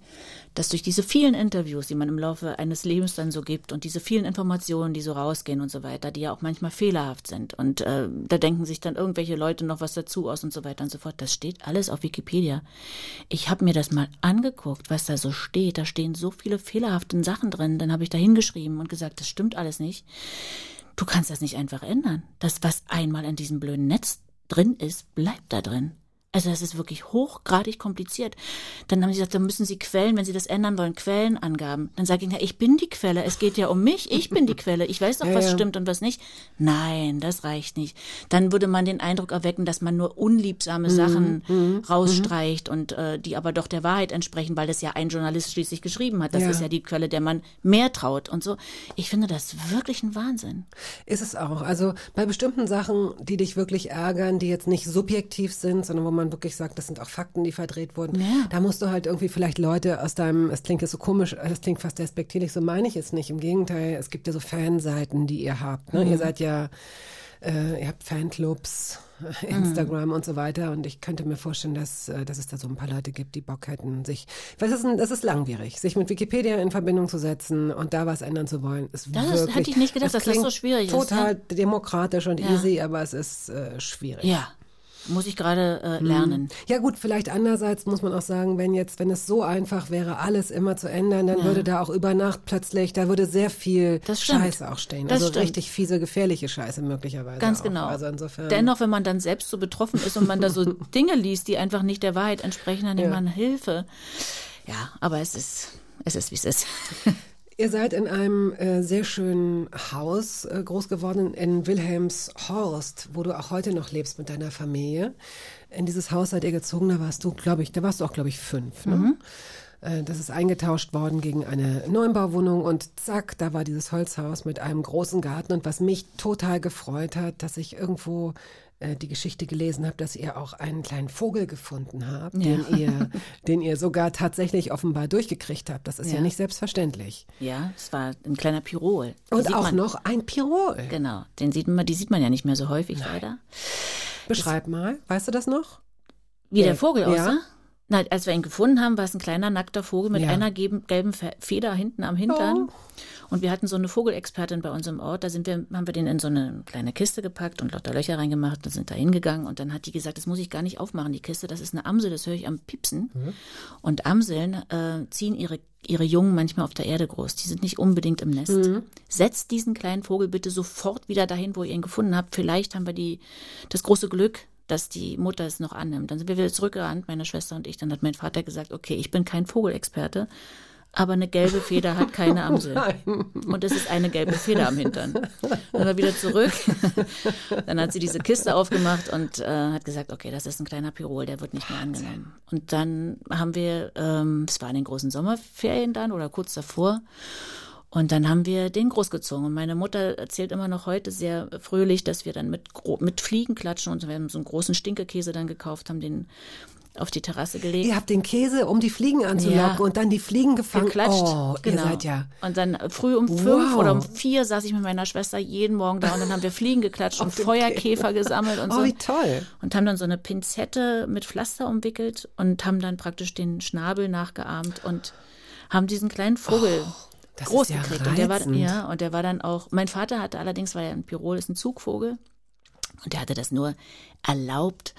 dass durch diese vielen Interviews, die man im Laufe eines Lebens dann so gibt und diese vielen Informationen, die so rausgehen und so weiter, die ja auch manchmal fehlerhaft sind und äh, da denken sich dann irgendwelche Leute noch was dazu aus und so weiter und so fort. Das steht alles auf Wikipedia. Ich habe mir das mal angeguckt, was da so steht. Da stehen so viele fehlerhafte Sachen drin. Dann habe ich da hingeschrieben und gesagt, das stimmt alles nicht. Du kannst das nicht einfach ändern. Das, was einmal in diesem blöden Netz drin ist, bleibt da drin. Also das ist wirklich hochgradig kompliziert. Dann haben sie gesagt, dann müssen sie Quellen, wenn sie das ändern wollen, Quellenangaben. Dann sage ich, ja, ich bin die Quelle, es geht ja um mich, ich bin die Quelle, ich weiß doch, Ja, was ja. stimmt und was nicht. Nein, das reicht nicht. Dann würde man den Eindruck erwecken, dass man nur unliebsame Sachen rausstreicht und äh, die aber doch der Wahrheit entsprechen, weil das ja ein Journalist schließlich geschrieben hat. Das Ja. ist ja die Quelle, der man mehr traut und so. Ich finde das wirklich ein Wahnsinn. Ist es auch. Also bei bestimmten Sachen, die dich wirklich ärgern, die jetzt nicht subjektiv sind, sondern wo man wirklich sagt, das sind auch Fakten, die verdreht wurden, Ja. da musst du halt irgendwie vielleicht Leute aus deinem, es klingt jetzt so komisch, das klingt fast despektierlich, so meine ich es nicht. Im Gegenteil, es gibt ja so Fanseiten, die ihr habt. Ne? Mhm. Ihr seid ja äh, ihr habt Fanclubs, äh, Instagram und so weiter. Und ich könnte mir vorstellen, dass, äh, dass es da so ein paar Leute gibt, die Bock hätten, sich, weil das ist, das ist langwierig, sich mit Wikipedia in Verbindung zu setzen und da was ändern zu wollen. Ist Das wirklich, hätte ich nicht gedacht, dass das so schwierig ist, Total demokratisch und Ja. easy, aber es ist äh, schwierig. Ja, muss ich gerade äh, Mhm. lernen. Ja gut, vielleicht andererseits muss man auch sagen, wenn jetzt, wenn es so einfach wäre, alles immer zu ändern, dann würde da auch über Nacht plötzlich, da würde sehr viel. Scheiße auch stehen. Das also stimmt. richtig fiese, gefährliche Scheiße möglicherweise. Ganz auch. genau. Also insofern. Dennoch, wenn man dann selbst so betroffen ist und man da so Dinge liest, die einfach nicht der Wahrheit entsprechen, dann nimmt man Hilfe. Ja, aber es ist, es ist, wie es ist. Ihr seid in einem äh, sehr schönen Haus äh, groß geworden in Wilhelmshorst, wo du auch heute noch lebst mit deiner Familie. In dieses Haus seid ihr gezogen, da warst du, glaube ich, da warst du auch, glaube ich, fünf. Ne? Äh, Das ist eingetauscht worden gegen eine Neubauwohnung und zack, da war dieses Holzhaus mit einem großen Garten. Und was mich total gefreut hat, dass ich irgendwo äh, die Geschichte gelesen habe, dass ihr auch einen kleinen Vogel gefunden habt, den, ihr, den ihr sogar tatsächlich offenbar durchgekriegt habt. Das ist ja, Ja. nicht selbstverständlich. Ja, es war ein kleiner Pirol. Die Und auch man, noch ein Pirol. Genau, den sieht man, die sieht man ja nicht mehr so häufig leider. Beschreib mal, weißt du das noch? Wie Ja. der Vogel Ja. aussah? Na, als wir ihn gefunden haben, war es ein kleiner nackter Vogel mit Ja. einer gelben, gelben Fe- Feder hinten am Hintern. Und wir hatten so eine Vogelexpertin bei uns im Ort. Da sind wir, haben wir den in so eine kleine Kiste gepackt und lauter Löcher reingemacht und sind da hingegangen. Und dann hat die gesagt, das muss ich gar nicht aufmachen, die Kiste. Das ist eine Amsel, das höre ich am Piepsen. Und Amseln äh, ziehen ihre, ihre Jungen manchmal auf der Erde groß. Die sind nicht unbedingt im Nest. Setzt diesen kleinen Vogel bitte sofort wieder dahin, wo ihr ihn gefunden habt. Vielleicht haben wir die, das große Glück, dass die Mutter es noch annimmt. Dann sind wir wieder zurückgerannt, meine Schwester und ich. Dann hat mein Vater gesagt, okay, ich bin kein Vogelexperte, aber eine gelbe Feder hat keine Amsel. Und es ist eine gelbe Feder am Hintern. Dann wir wieder zurück. Dann hat sie diese Kiste aufgemacht und äh, hat gesagt, okay, das ist ein kleiner Pirol, der wird nicht mehr angenommen. Und dann haben wir, ähm, es war in den großen Sommerferien dann oder kurz davor, und dann haben wir den großgezogen. Und meine Mutter erzählt immer noch heute sehr fröhlich, dass wir dann mit, mit Fliegen klatschen und wir haben so einen großen Stinkekäse dann gekauft, haben den auf die Terrasse gelegt. Ihr habt den Käse, um die Fliegen anzulocken Ja. und dann die Fliegen gefangen. geklatscht. Oh, genau. ihr seid ja. Und dann früh um fünf Wow. oder um vier saß ich mit meiner Schwester jeden Morgen da und dann haben wir Fliegen geklatscht und Feuerkäfer gesammelt und Oh, so. wie toll. Und haben dann so eine Pinzette mit Pflaster umwickelt und haben dann praktisch den Schnabel nachgeahmt und haben diesen kleinen Vogel Oh, das groß ja gekriegt. Und der war, reizend. ja, und der war dann auch, mein Vater hatte allerdings, weil er ein Pirol ist, ein Zugvogel. Und der hatte das nur erlaubt,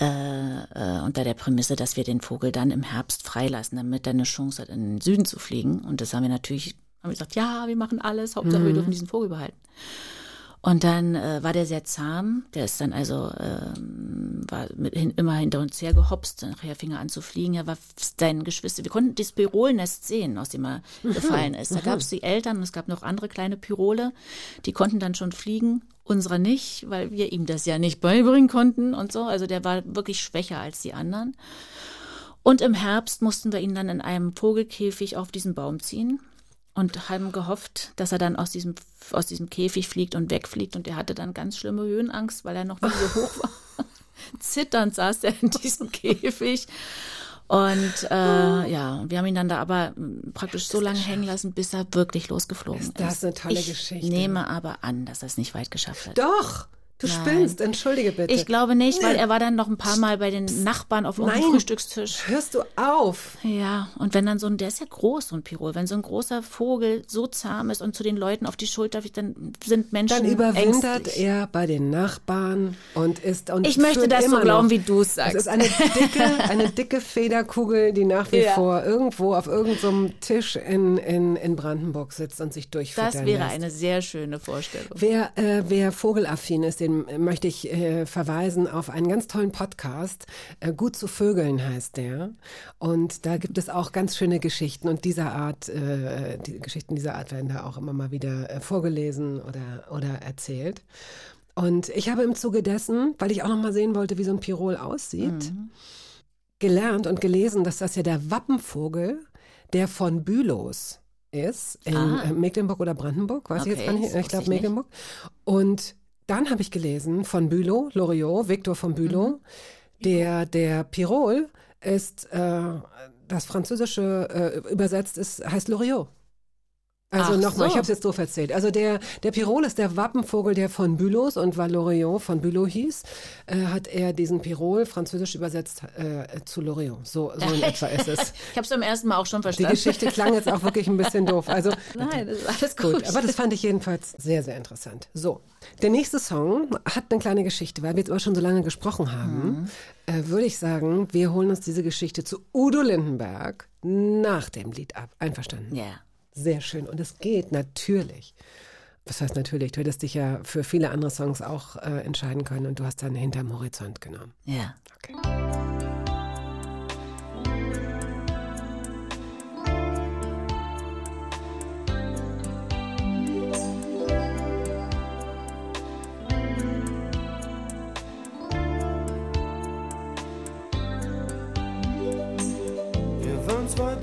äh, äh, unter der Prämisse, dass wir den Vogel dann im Herbst freilassen, damit er eine Chance hat, in den Süden zu fliegen. Und das haben wir natürlich, haben wir gesagt, ja, wir machen alles, Hauptsache Mhm. wir dürfen diesen Vogel behalten. Und dann äh, war der sehr zahm. Der ist dann also ähm, war mit, hin, immer hinter uns her gehopst. Nachher fing er an zu fliegen. Er war sein Geschwister. Wir konnten das Pirolnest sehen, aus dem er gefallen ist. Da gab es die Eltern und es gab noch andere kleine Pirole. Die konnten dann schon fliegen. Unserer nicht, weil wir ihm das ja nicht beibringen konnten und so. Also der war wirklich schwächer als die anderen. Und im Herbst mussten wir ihn dann in einem Vogelkäfig auf diesen Baum ziehen und haben gehofft, dass er dann aus diesem, aus diesem Käfig fliegt und wegfliegt. Und er hatte dann ganz schlimme Höhenangst, weil er noch nie so hoch war. Zitternd saß er in diesem Käfig. Und äh, ja, wir haben ihn dann da aber m, praktisch so lange hängen lassen, bis er wirklich losgeflogen ist. Ist das eine tolle ich Geschichte. nehme aber an, dass er es nicht weit geschafft hat. Doch, du Nein. spinnst, entschuldige bitte. Ich glaube nicht, weil er war dann noch ein paar Mal bei den Nachbarn auf irgendeinem Nein. Frühstückstisch. Hörst du auf? Ja, und wenn dann so ein, der ist ja groß, so ein Pirol, wenn so ein großer Vogel so zahm ist und zu den Leuten auf die Schulter fliegt, dann sind Menschen Dann überwintert ängstlich. er bei den Nachbarn und ist und Ich möchte das so glauben, noch. wie du es sagst. Es ist eine dicke, eine dicke Federkugel, die nach wie Ja. vor irgendwo auf irgendeinem Tisch in, in, in Brandenburg sitzt und sich durchfüttern Das wäre lässt. eine sehr schöne Vorstellung. Wer, äh, wer vogelaffin ist, den äh, möchte ich äh, verweisen auf einen ganz tollen Podcast. Äh, Gut zu Vögeln heißt der. Und da gibt es auch ganz schöne Geschichten. Und dieser Art, äh, die Geschichten dieser Art werden da auch immer mal wieder äh, vorgelesen oder, oder erzählt. Und ich habe im Zuge dessen, weil ich auch noch mal sehen wollte, wie so ein Pirol aussieht, gelernt und gelesen, dass das ja der Wappenvogel der von Bülows ist, in Ah. äh, Mecklenburg oder Brandenburg, weiß ich jetzt Okay, gar nicht, ich glaube. Mecklenburg. Und dann habe ich gelesen von Bülow, Loriot, Victor von Bülow, Mhm. der, der Pirol ist, äh, das Französische äh, übersetzt ist, heißt Loriot. Also nochmal, ich so. habe es jetzt doof erzählt. Also der, der Pirol ist der Wappenvogel, der von Bülows und weil Loriot von Bülow hieß, äh, hat er diesen Pirol französisch übersetzt äh, zu Loriot. So, so in etwa ist es. Ich habe es beim ersten Mal auch schon Die verstanden. Geschichte klang jetzt auch wirklich ein bisschen doof. Also Nein, das ist alles gut. Gut, aber das fand ich jedenfalls sehr, sehr interessant. So, der nächste Song hat eine kleine Geschichte, weil wir jetzt aber schon so lange gesprochen haben, äh, würde ich sagen, wir holen uns diese Geschichte zu Udo Lindenberg nach dem Lied ab. Einverstanden? ja. Sehr schön. Und es geht natürlich. Was heißt natürlich? Du hättest dich ja für viele andere Songs auch äh, entscheiden können und du hast dann hinterm Horizont genommen. Ja. Okay. Wir waren zwei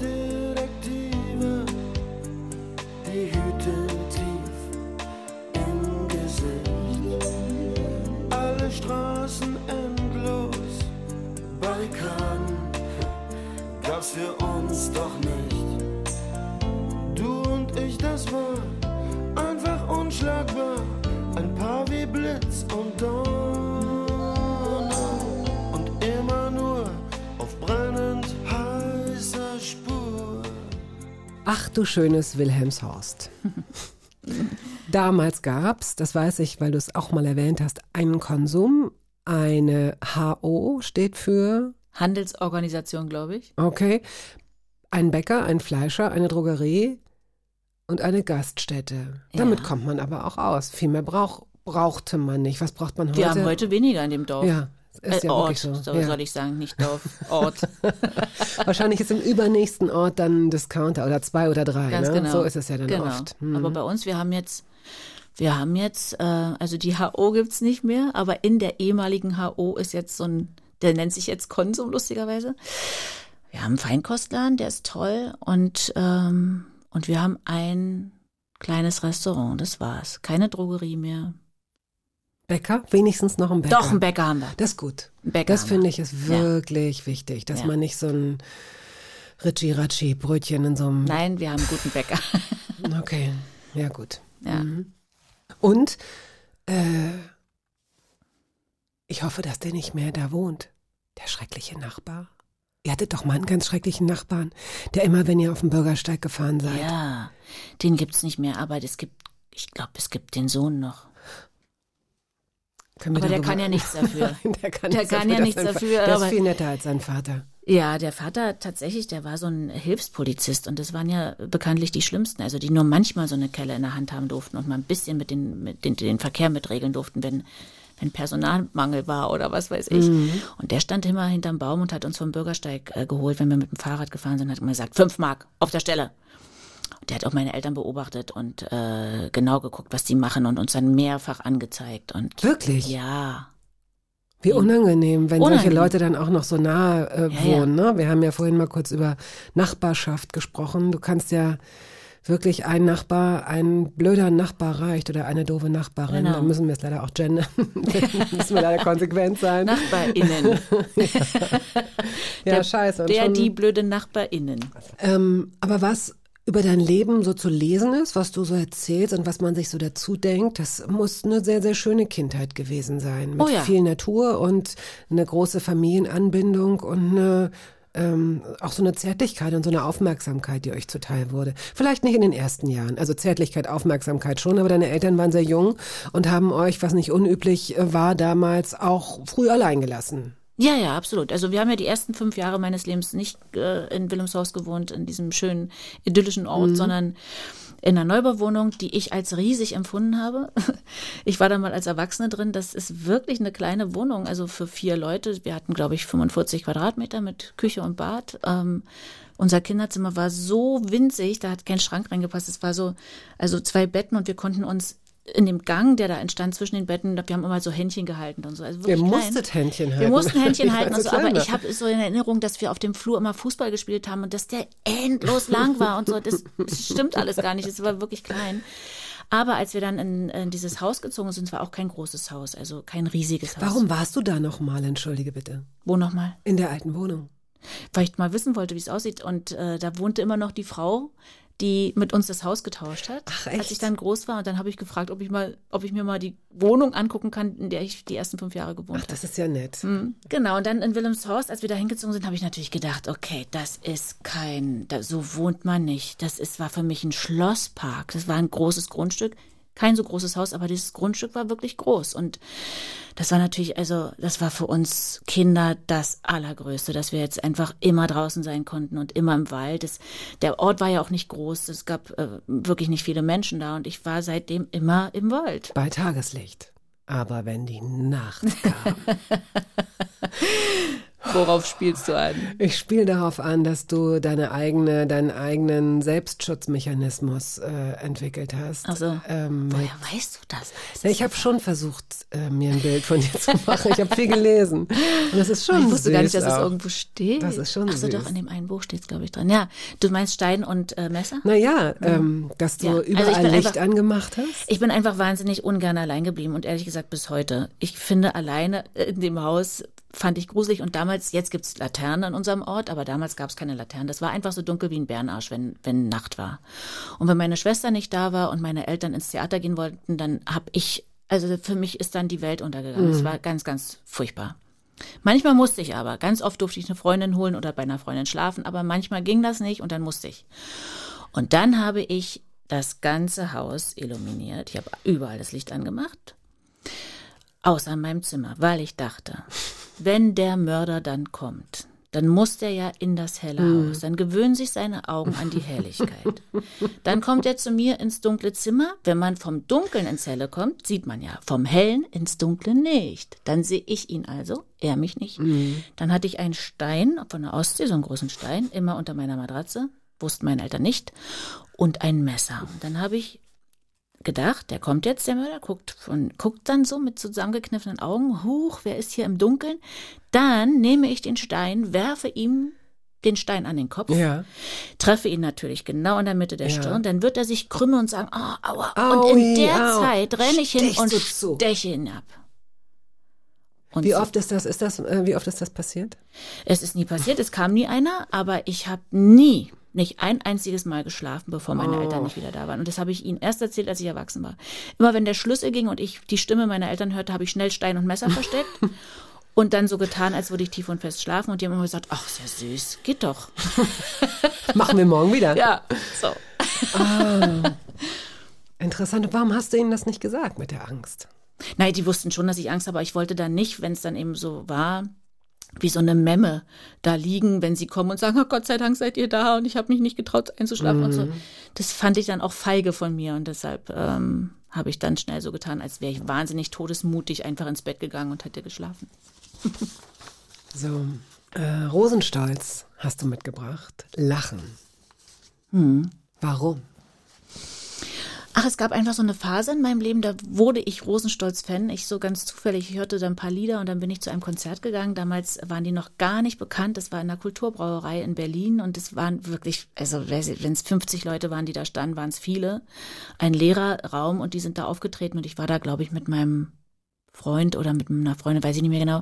uns doch nicht. Du und ich, das war einfach unschlagbar. Ein Paar wie Blitz und Donner. Und immer nur auf brennend heißer Spur. Ach du schönes Wilhelmshorst. Damals gab's, das weiß ich, weil du es auch mal erwähnt hast, einen Konsum. Eine HO steht für, Handelsorganisation, glaube ich. okay, ein Bäcker, ein Fleischer, eine Drogerie und eine Gaststätte. Damit Ja. kommt man aber auch aus. Viel mehr brauch, brauchte man nicht. Was braucht man heute? Wir haben heute weniger in dem Dorf. Ja, ist äh, ja Ort, so. so ja. soll ich sagen, nicht Dorf, Ort. Wahrscheinlich ist im übernächsten Ort dann ein Discounter oder zwei oder drei. Ganz ne? genau. So ist es ja dann genau. oft. Hm. Aber bei uns, wir haben jetzt, wir haben jetzt, äh, also die HO gibt's nicht mehr, aber in der ehemaligen HO ist jetzt so ein, der nennt sich jetzt Konsum, lustigerweise. Wir haben einen Feinkostladen, der ist toll und, ähm, und wir haben ein kleines Restaurant, das war's. Keine Drogerie mehr. Bäcker? Wenigstens noch ein Bäcker. Doch, einen Bäcker haben wir. Das ist gut. Bäcker Das finde ich ist Ja. wirklich wichtig, dass Ja. man nicht so ein Ritchie Ratschi Brötchen in so einem. Nein, wir haben einen guten Bäcker. Okay, ja gut. ja. Und äh, ich hoffe, dass der nicht mehr da wohnt. Der schreckliche Nachbar. Ihr hattet doch mal einen ganz schrecklichen Nachbarn, der immer, wenn ihr auf dem Bürgersteig gefahren seid. Ja, den gibt's nicht mehr, aber es gibt, ich glaube, es gibt den Sohn noch. Aber der kann ja nichts dafür. Nein, der kann, Der nichts kann dafür, ja nichts dafür, Der ist viel netter als sein Vater. Ja, der Vater tatsächlich, der war so ein Hilfspolizist und das waren ja bekanntlich die schlimmsten, also die nur manchmal so eine Kelle in der Hand haben durften und mal ein bisschen mit den, mit den, den Verkehr mitregeln durften, wenn, wenn Personalmangel war oder was weiß ich. Und der stand immer hinterm Baum und hat uns vom Bürgersteig äh, geholt, wenn wir mit dem Fahrrad gefahren sind, hat immer gesagt, fünf Mark auf der Stelle. Der hat auch meine Eltern beobachtet und äh, genau geguckt, was die machen und uns dann mehrfach angezeigt. Und Wirklich? ja, Wie unangenehm, wenn solche Unangenehm. Leute dann auch noch so nah äh, Ja, wohnen. Ne? Wir haben ja vorhin mal kurz über Nachbarschaft gesprochen. Du kannst ja wirklich ein Nachbar, ein blöder Nachbar reicht oder eine doofe Nachbarin. Genau. Da müssen wir es leider auch gendern. da müssen wir leider konsequent sein. NachbarInnen. ja, scheiße. Und Der, schon, die blöde NachbarInnen. ähm, aber was über dein Leben so zu lesen ist, was du so erzählst und was man sich so dazu denkt, das muss eine sehr, sehr schöne Kindheit gewesen sein. Mit Oh ja. viel Natur und eine große Familienanbindung und eine, ähm, auch so eine Zärtlichkeit und so eine Aufmerksamkeit, die euch zuteil wurde. Vielleicht nicht in den ersten Jahren. Also Zärtlichkeit, Aufmerksamkeit schon, aber deine Eltern waren sehr jung und haben euch, was nicht unüblich äh, war damals, auch früh allein gelassen. Ja, ja, absolut. Also wir haben ja die ersten fünf Jahre meines Lebens nicht äh, in Wilhelmshaus gewohnt, in diesem schönen idyllischen Ort, sondern in einer Neubauwohnung, die ich als riesig empfunden habe. Ich war da mal als Erwachsene drin. Das ist wirklich eine kleine Wohnung, also für vier Leute. Wir hatten, glaube ich, 45 Quadratmeter mit Küche und Bad. Ähm, unser Kinderzimmer war so winzig, da hat kein Schrank reingepasst. Es war so, also zwei Betten und wir konnten uns in dem Gang, der da entstand zwischen den Betten, wir haben immer so Händchen gehalten und so. Also Ihr wirklich klein. musstet Händchen halten. Wir mussten Händchen halten und so, aber ich habe so in Erinnerung, dass wir auf dem Flur immer Fußball gespielt haben und dass der endlos lang war und so. Das, das stimmt alles gar nicht. Es war wirklich klein. Aber als wir dann in, in dieses Haus gezogen sind, war auch kein großes Haus, also kein riesiges Haus. Warum warst du da nochmal, entschuldige bitte? Wo nochmal? In der alten Wohnung. Weil ich mal wissen wollte, wie es aussieht. Und äh, da wohnte immer noch die Frau, die mit uns das Haus getauscht hat, Ach, als ich dann groß war. Und dann habe ich gefragt, ob ich mal, ob ich mir mal die Wohnung angucken kann, in der ich die ersten fünf Jahre gewohnt Ach, habe. das ist ja nett. Mhm. Genau, und dann in Wilhelmshorst, als wir da hingezogen sind, habe ich natürlich gedacht, okay, das ist kein, da, so wohnt man nicht. Das ist, war für mich ein Schlosspark. Das war ein großes Grundstück. Kein so großes Haus, aber dieses Grundstück war wirklich groß. Und das war natürlich, also, das war für uns Kinder das Allergrößte, dass wir jetzt einfach immer draußen sein konnten und immer im Wald. Das, der Ort war ja auch nicht groß. Es gab äh, wirklich nicht viele Menschen da und ich war seitdem immer im Wald. Bei Tageslicht. Aber wenn die Nacht kam. Worauf spielst du an? Ich spiele darauf an, dass du deine eigene, deinen eigenen Selbstschutzmechanismus äh, entwickelt hast. Also, ähm, woher weißt du das? Das Ja, ich habe schon versucht, äh, mir ein Bild von dir zu machen. Ich habe viel gelesen. Und das ist schon ich wusste gar nicht, dass es irgendwo steht. Das ist schon Ach so, süß. doch, in dem einen Buch steht es, glaube ich, dran. Ja, du meinst Stein und äh, Messer? Naja, ähm, dass du Ja, also überall bin Licht einfach- angemacht hast. Ich bin einfach wahnsinnig ungern allein geblieben und ehrlich gesagt bis heute. Ich finde alleine in dem Haus fand ich gruselig und damals, jetzt gibt's Laternen an unserem Ort, aber damals gab's keine Laternen. Das war einfach so dunkel wie ein Bärenarsch, wenn, wenn Nacht war. Und wenn meine Schwester nicht da war und meine Eltern ins Theater gehen wollten, dann hab ich, also für mich ist dann die Welt untergegangen. Es war ganz, ganz furchtbar. Manchmal musste ich aber. Ganz oft durfte ich eine Freundin holen oder bei einer Freundin schlafen, aber manchmal ging das nicht und dann musste ich. Und dann habe ich das ganze Haus illuminiert. Ich habe überall das Licht angemacht. Außer in meinem Zimmer, weil ich dachte, wenn der Mörder dann kommt, dann muss der ja in das helle Haus. Dann gewöhnen sich seine Augen an die Helligkeit. Dann kommt er zu mir ins dunkle Zimmer. Wenn man vom Dunkeln ins Helle kommt, sieht man ja vom Hellen ins Dunkle nicht. Dann sehe ich ihn also, er mich nicht. Dann hatte ich einen Stein von der Ostsee, so einen großen Stein, immer unter meiner Matratze, wussten meine Eltern nicht, und ein Messer. Dann habe ich gedacht, der kommt jetzt, der Mörder, guckt, von, guckt dann so mit zusammengekniffenen Augen, huch, wer ist hier im Dunkeln? Dann nehme ich den Stein, werfe ihm den Stein an den Kopf, Ja. treffe ihn natürlich genau in der Mitte der Ja. Stirn, dann wird er sich krümmen und sagen, ah, aua. Aui, und in der au. Zeit renne ich hin und steche ihn ab. Und Wie oft ist das, ist das, äh, wie oft ist das passiert? Es ist nie passiert, es kam nie einer, aber ich habe nie, nicht ein einziges Mal geschlafen, bevor meine Oh. Eltern nicht wieder da waren. Und das habe ich ihnen erst erzählt, als ich erwachsen war. Immer wenn der Schlüssel ging und ich die Stimme meiner Eltern hörte, habe ich schnell Stein und Messer versteckt. Und dann so getan, als würde ich tief und fest schlafen. Und die haben immer gesagt, ach, ja süß, geht doch. Machen wir morgen wieder. Ja, so. Interessant. Warum hast du ihnen das nicht gesagt mit der Angst? Nein, die wussten schon, dass ich Angst habe, aber ich wollte dann nicht, wenn es dann eben so war, wie so eine Memme da liegen, wenn sie kommen und sagen, oh Gott sei Dank seid ihr da und ich habe mich nicht getraut einzuschlafen und so. Das fand ich dann auch feige von mir und deshalb ähm, habe ich dann schnell so getan, als wäre ich wahnsinnig todesmutig einfach ins Bett gegangen und hätte geschlafen. So, äh, Rosenstolz hast du mitgebracht. Lachen. Hm. Warum? Ach, es gab einfach so eine Phase in meinem Leben, da wurde ich Rosenstolz-Fan. Ich so ganz zufällig, hörte da ein paar Lieder und dann bin ich zu einem Konzert gegangen. Damals waren die noch gar nicht bekannt. Das war in der Kulturbrauerei in Berlin und es waren wirklich, also wenn es 50 Leute waren, die da standen, waren es viele. Ein leerer Raum und die sind da aufgetreten und ich war da, glaube ich, mit meinem Freund oder mit einer Freundin, weiß ich nicht mehr genau.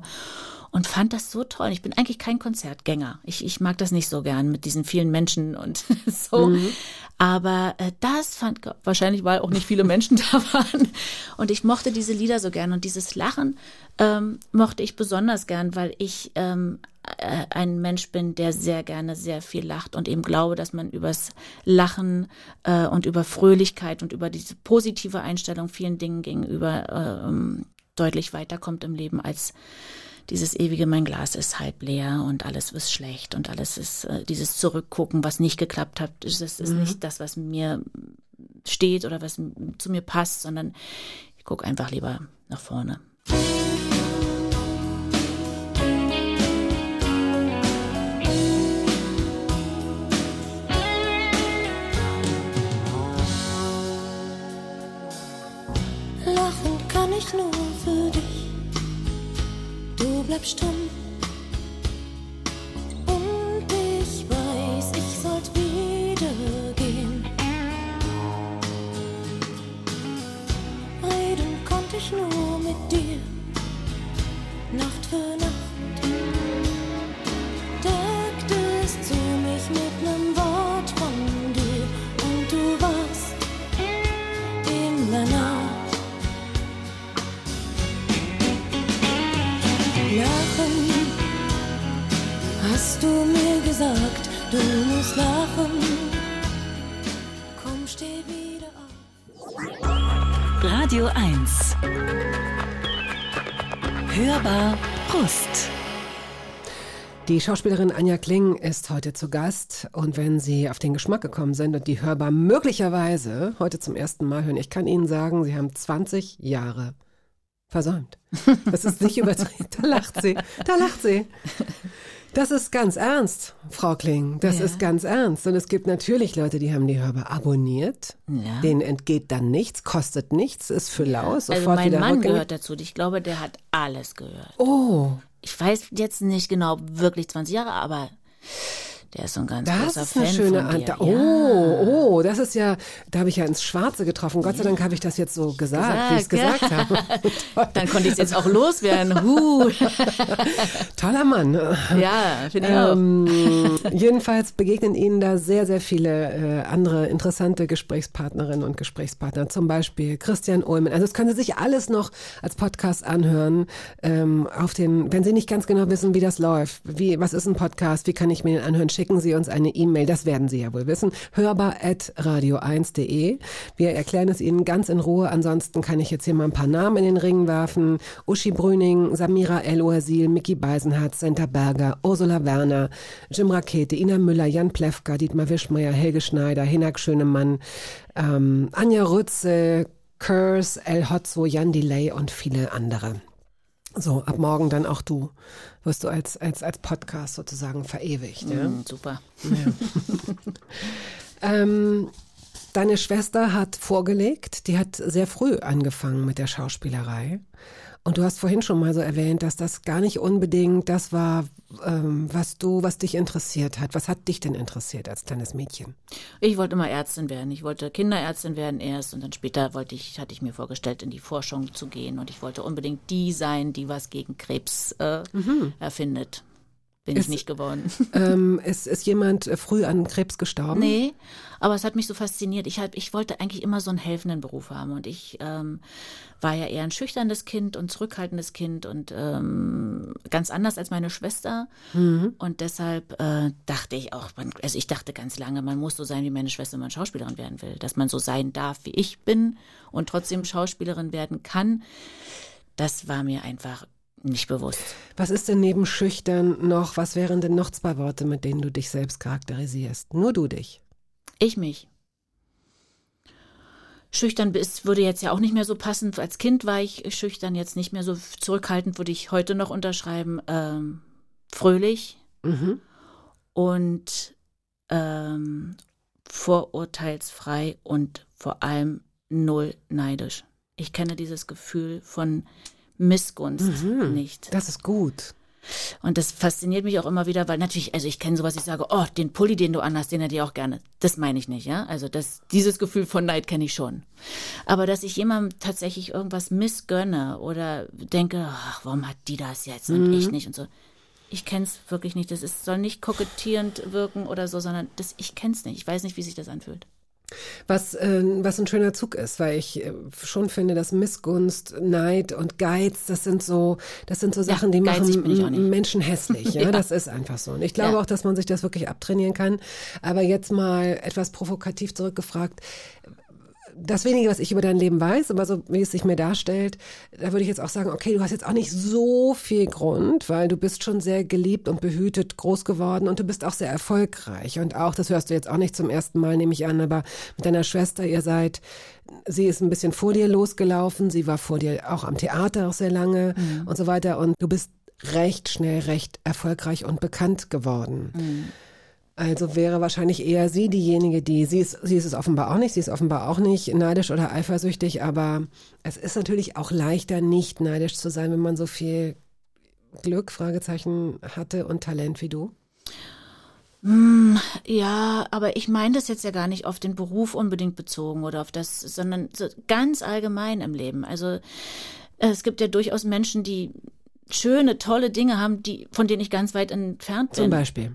Und fand das so toll. Ich bin eigentlich kein Konzertgänger. Ich, ich mag das nicht so gern mit diesen vielen Menschen und so. Aber äh, das fand, wahrscheinlich, weil auch nicht viele Menschen da waren. Und ich mochte diese Lieder so gern. Und dieses Lachen ähm, mochte ich besonders gern, weil ich ähm, äh, ein Mensch bin, der sehr gerne sehr viel lacht und eben glaube, dass man übers Lachen äh, und über Fröhlichkeit und über diese positive Einstellung vielen Dingen gegenüber ähm, deutlich weiterkommt im Leben als dieses ewige, mein Glas ist halb leer und alles ist schlecht und alles ist äh, dieses Zurückgucken, was nicht geklappt hat, das ist nicht das, was mir steht oder was zu mir passt, sondern ich gucke einfach lieber nach vorne. Du Die Schauspielerin Anja Kling ist heute zu Gast und wenn Sie auf den Geschmack gekommen sind und die hörbar möglicherweise heute zum ersten Mal hören, ich kann Ihnen sagen, Sie haben 20 Jahre versäumt. Das ist nicht übertrieben. Da lacht sie. Da lacht sie. Das ist ganz ernst, Frau Kling. Das Ja. ist ganz ernst. Und es gibt natürlich Leute, die haben die Hörbar abonniert. Ja. Denen entgeht dann nichts, kostet nichts, ist für lau, sofort Also mein Mann rückgängig. gehört dazu. Ich glaube, der hat alles gehört. Oh, Ich weiß jetzt nicht genau wirklich 20 Jahre, aber der ist so ein ganz das großer ist Fan eine schöne von dir. Oh, oh, das ist ja, da habe ich ja ins Schwarze getroffen. Gott sei Dank habe ich das jetzt so gesagt, wie ich es Gesagt, gesagt habe. Dann konnte ich es jetzt auch loswerden. Huh. Toller Mann. Ja, finde ich auch. Ähm, jedenfalls begegnen Ihnen da sehr, sehr viele äh, andere interessante Gesprächspartnerinnen und Gesprächspartner, zum Beispiel Christian Ulmen. Also das können Sie sich alles noch als Podcast anhören, ähm, auf den, wenn Sie nicht ganz genau wissen, wie das läuft, wie, was ist ein Podcast, wie kann ich mir den anhören, schicken Sie uns eine E-Mail, das werden Sie ja wohl wissen, hörbar at radio1.de. Wir erklären es Ihnen ganz in Ruhe, ansonsten kann ich jetzt hier mal ein paar Namen in den Ring werfen. Uschi Brüning, Samira El-Oasil, Mickey Beisenhardt, Senta Berger, Ursula Werner, Jim Rakete, Ina Müller, Jan Plewka, Dietmar Wischmeier, Helge Schneider, Hinak Schönemann, ähm, Anja Rütze, Kurs, El Hotzo, Jan Delay und viele andere. So, ab morgen dann auch du. Wirst du als, als, als Podcast sozusagen verewigt. Ja? Mm, super. Ähm, deine Schwester hat vorgelegt, die hat sehr früh angefangen mit der Schauspielerei. Und du hast vorhin schon mal so erwähnt, dass das gar nicht unbedingt das war, ähm, was du, was dich interessiert hat. Was hat dich denn interessiert als kleines Mädchen? Ich wollte immer Ärztin werden. Ich wollte Kinderärztin werden erst und dann später wollte ich, hatte ich mir vorgestellt, in die Forschung zu gehen und ich wollte unbedingt die sein, die was gegen Krebs äh, erfindet. Bin Ist- ich nicht geworden. ähm, ist, ist jemand äh, früh an Krebs gestorben? Nee, aber es hat mich so fasziniert. Ich, hab, ich wollte eigentlich immer so einen helfenden Beruf haben und ich ähm, war ja eher ein schüchternes Kind und zurückhaltendes Kind und ähm, ganz anders als meine Schwester. Und deshalb äh, dachte ich auch, man, also ich dachte ganz lange, man muss so sein wie meine Schwester, wenn man Schauspielerin werden will. Dass man so sein darf, wie ich bin und trotzdem Schauspielerin werden kann, das war mir einfach nicht bewusst. Was ist denn neben schüchtern noch, was wären denn noch zwei Worte, mit denen du dich selbst charakterisierst? Nur du dich. Ich mich. Schüchtern bis würde jetzt ja auch nicht mehr so passen. Als Kind war ich schüchtern, jetzt nicht mehr so zurückhaltend, würde ich heute noch unterschreiben. Ähm, fröhlich Mhm. und ähm, vorurteilsfrei und vor allem null neidisch. Ich kenne dieses Gefühl von Missgunst nicht. Das ist gut. Und das fasziniert mich auch immer wieder, weil natürlich, also ich kenne sowas, ich sage, oh, den Pulli, den du anhast, den hätte ich auch gerne. Das meine ich nicht, ja. Also das, dieses Gefühl von Neid kenne ich schon. Aber dass ich jemandem tatsächlich irgendwas missgönne oder denke, ach, warum hat die das jetzt und ich nicht und so. Ich kenne es wirklich nicht. Das ist, soll nicht kokettierend wirken oder so, sondern das, ich kenne es nicht. Ich weiß nicht, wie sich das anfühlt. Was, äh, was ein schöner Zug ist, weil ich äh, schon finde, dass Missgunst, Neid und Geiz, das sind so, das sind so Sachen, die geizig machen. Menschen hässlich. Ja? Ja. Das ist einfach so. Und ich glaube Ja. auch, dass man sich das wirklich abtrainieren kann. Aber jetzt mal etwas provokativ zurückgefragt. Das wenige, was ich über dein Leben weiß, aber so wie es sich mir darstellt, da würde ich jetzt auch sagen, okay, du hast jetzt auch nicht so viel Grund, weil du bist schon sehr geliebt und behütet groß geworden und du bist auch sehr erfolgreich. Und auch, das hörst du jetzt auch nicht zum ersten Mal, nehme ich an, aber mit deiner Schwester, ihr seid, sie ist ein bisschen vor dir losgelaufen, sie war vor dir auch am Theater auch sehr lange und so weiter und du bist recht schnell recht erfolgreich und bekannt geworden. Also wäre wahrscheinlich eher sie diejenige, die, sie ist, sie ist es offenbar auch nicht, sie ist offenbar auch nicht neidisch oder eifersüchtig, aber es ist natürlich auch leichter, nicht neidisch zu sein, wenn man so viel Glück, Fragezeichen hatte und Talent wie du. Ja, aber ich meine das jetzt ja gar nicht auf den Beruf unbedingt bezogen oder auf das, sondern so ganz allgemein im Leben. Also äh, es gibt ja durchaus Menschen, die schöne, tolle Dinge haben, die, von denen ich ganz weit entfernt Zum bin. Beispiel.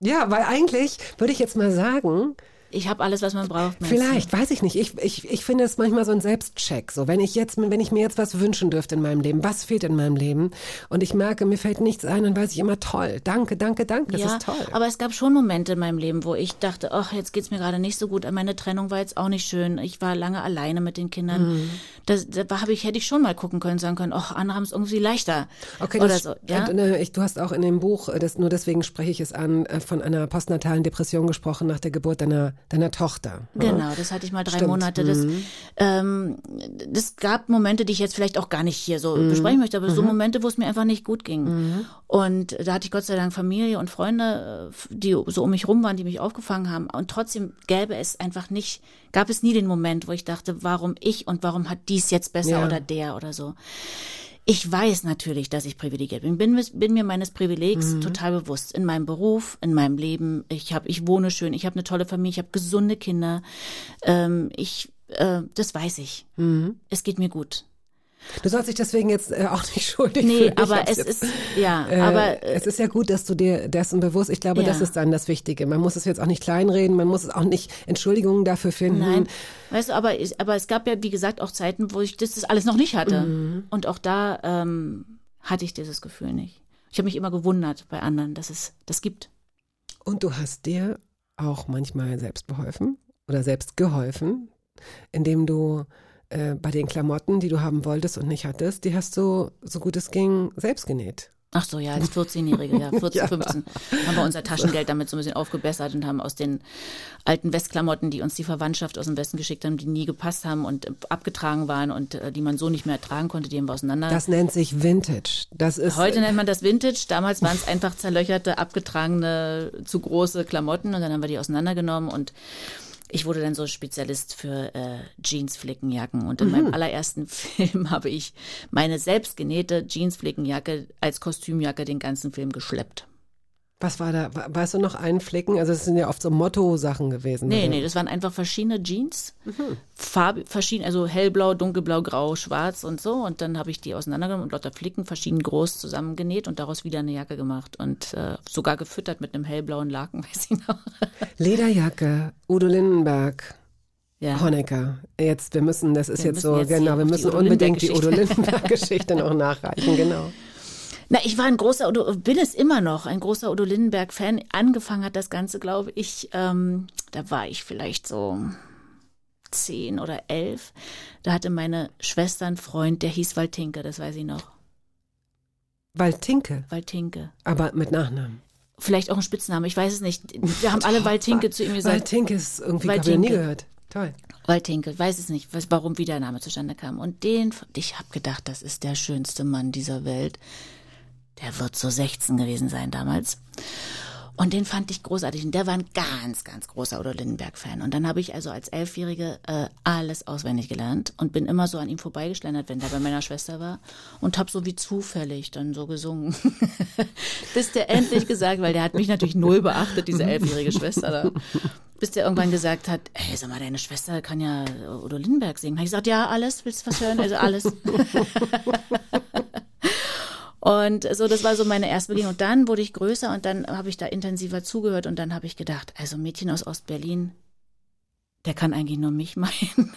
Ja, weil eigentlich würde ich jetzt mal sagen, ich habe alles, was man braucht. meinst du? Vielleicht, weiß ich nicht. Ich, ich, ich finde es manchmal so ein Selbstcheck. So, wenn ich jetzt, wenn ich mir jetzt was wünschen dürfte in meinem Leben, was fehlt in meinem Leben? Und ich merke, mir fällt nichts ein, dann weiß ich immer toll. Danke, danke, danke. Das ja, ist toll. aber es gab schon Momente in meinem Leben, wo ich dachte, ach, jetzt geht's mir gerade nicht so gut. Meine Trennung war jetzt auch nicht schön. Ich war lange alleine mit den Kindern. Mhm. Das, da habe ich, hätte ich schon mal gucken können, sagen können, ach, andere haben es irgendwie leichter. Okay, Oder das, so. Ja? und, äh, du hast auch in dem Buch, äh, das, nur deswegen spreche ich es an, äh, von einer postnatalen Depression gesprochen nach der Geburt deiner, deiner Tochter. Genau, das hatte ich mal drei Stimmt. Monate. Das, ähm, das gab Momente, die ich jetzt vielleicht auch gar nicht hier so besprechen möchte, aber so Momente, wo es mir einfach nicht gut ging. Und da hatte ich Gott sei Dank Familie und Freunde, äh, die so um mich rum waren, die mich aufgefangen haben. Und trotzdem gäbe es einfach nicht, gab es nie den Moment, wo ich dachte, warum ich und warum hat dies jetzt besser Ja. oder der oder so. Ich weiß natürlich, dass ich privilegiert bin. Bin, bin mir meines Privilegs total bewusst. In meinem Beruf, in meinem Leben. Ich habe, ich wohne schön. Ich habe eine tolle Familie. Ich habe gesunde Kinder. Ähm, ich, äh, das weiß ich. Es geht mir gut. Du sollst dich deswegen jetzt äh, auch nicht schuldig Nee, fühlen. Ich aber es jetzt, ist, ja, äh, aber äh, es ist ja gut, dass du dir dessen bewusst. Ich glaube, Ja. das ist dann das Wichtige. Man muss es jetzt auch nicht kleinreden. Man muss es auch nicht Entschuldigungen dafür finden. Nein, weißt du, aber, ich- aber es gab ja, wie gesagt, auch Zeiten, wo ich das, das alles noch nicht hatte. Mhm. Und auch da ähm, hatte ich dieses Gefühl nicht. Ich habe mich immer gewundert bei anderen, dass es das gibt. Und du hast dir auch manchmal selbst beholfen oder selbst geholfen, indem du äh, bei den Klamotten, die du haben wolltest und nicht hattest, die hast du, so gut es ging, selbst genäht. Ach so, ja, als 14-Jährige, ja, 14, Ja. 15, haben wir unser Taschengeld damit so ein bisschen aufgebessert und haben aus den alten Westklamotten, die uns die Verwandtschaft aus dem Westen geschickt haben, die nie gepasst haben und äh, abgetragen waren und äh, die man so nicht mehr tragen konnte, die haben wir auseinander. Das nennt sich Vintage. Das ist Heute nennt man das Vintage. Damals waren es einfach zerlöcherte, abgetragene, zu große Klamotten und dann haben wir die auseinandergenommen und ich wurde dann so Spezialist für äh, Jeansflickenjacken und in meinem allerersten Film habe ich meine selbstgenähte Jeansflickenjacke als Kostümjacke den ganzen Film geschleppt. Was war da? We- Weißt du noch einen Flicken? Also es sind ja oft so Motto-Sachen gewesen. Nee, oder? nee, das waren einfach verschiedene Jeans. Mhm. Farbe, verschieden, also hellblau, dunkelblau, grau, schwarz und so. Und dann habe ich die auseinandergenommen und lauter Flicken verschieden groß zusammengenäht und daraus wieder eine Jacke gemacht. Und äh, sogar gefüttert mit einem hellblauen Laken, weiß ich noch. Lederjacke, Udo Lindenberg, Ja. Honecker. Jetzt, wir müssen, das ist Wir jetzt so, jetzt genau, wir die müssen unbedingt die Udo. Lindenberg-Geschichte noch nachreichen, genau. Na, ich war ein großer Udo, bin es immer noch, ein großer Udo Lindenberg-Fan. Angefangen hat das Ganze, glaube ich, ähm, da war ich vielleicht so zehn oder elf. Da hatte meine Schwester einen Freund, der hieß Waltinke, das weiß ich noch. Waltinke, Waltinke. aber mit Nachnamen. Vielleicht auch ein Spitzname, ich weiß es nicht. Wir haben alle Waltinke zu ihm gesagt. Waltinke ist irgendwie, habe ich nie gehört. Toll. Waltinke, weiß es nicht, was, warum wie der Name zustande kam. Und den, ich habe gedacht, das ist der schönste Mann dieser Welt. Der wird so 16 gewesen sein damals. Und den fand ich großartig. Und der war ein ganz, ganz großer Udo Lindenberg-Fan. Und dann habe ich also als Elfjährige äh, alles auswendig gelernt und bin immer so an ihm vorbeigeschlendert, wenn der bei meiner Schwester war. Und habe so wie zufällig dann so gesungen. Bis der endlich gesagt, weil der hat mich natürlich null beachtet, diese elfjährige Schwester da. Bis der irgendwann gesagt hat, ey, sag mal, deine Schwester kann ja Udo Lindenberg singen. Habe ich gesagt, ja, alles, willst du was hören? Also alles. Und so, das war so meine erste Begegnung. Und dann wurde ich größer und dann habe ich da intensiver zugehört und dann habe ich gedacht, also Mädchen aus Ostberlin, der kann eigentlich nur mich meinen.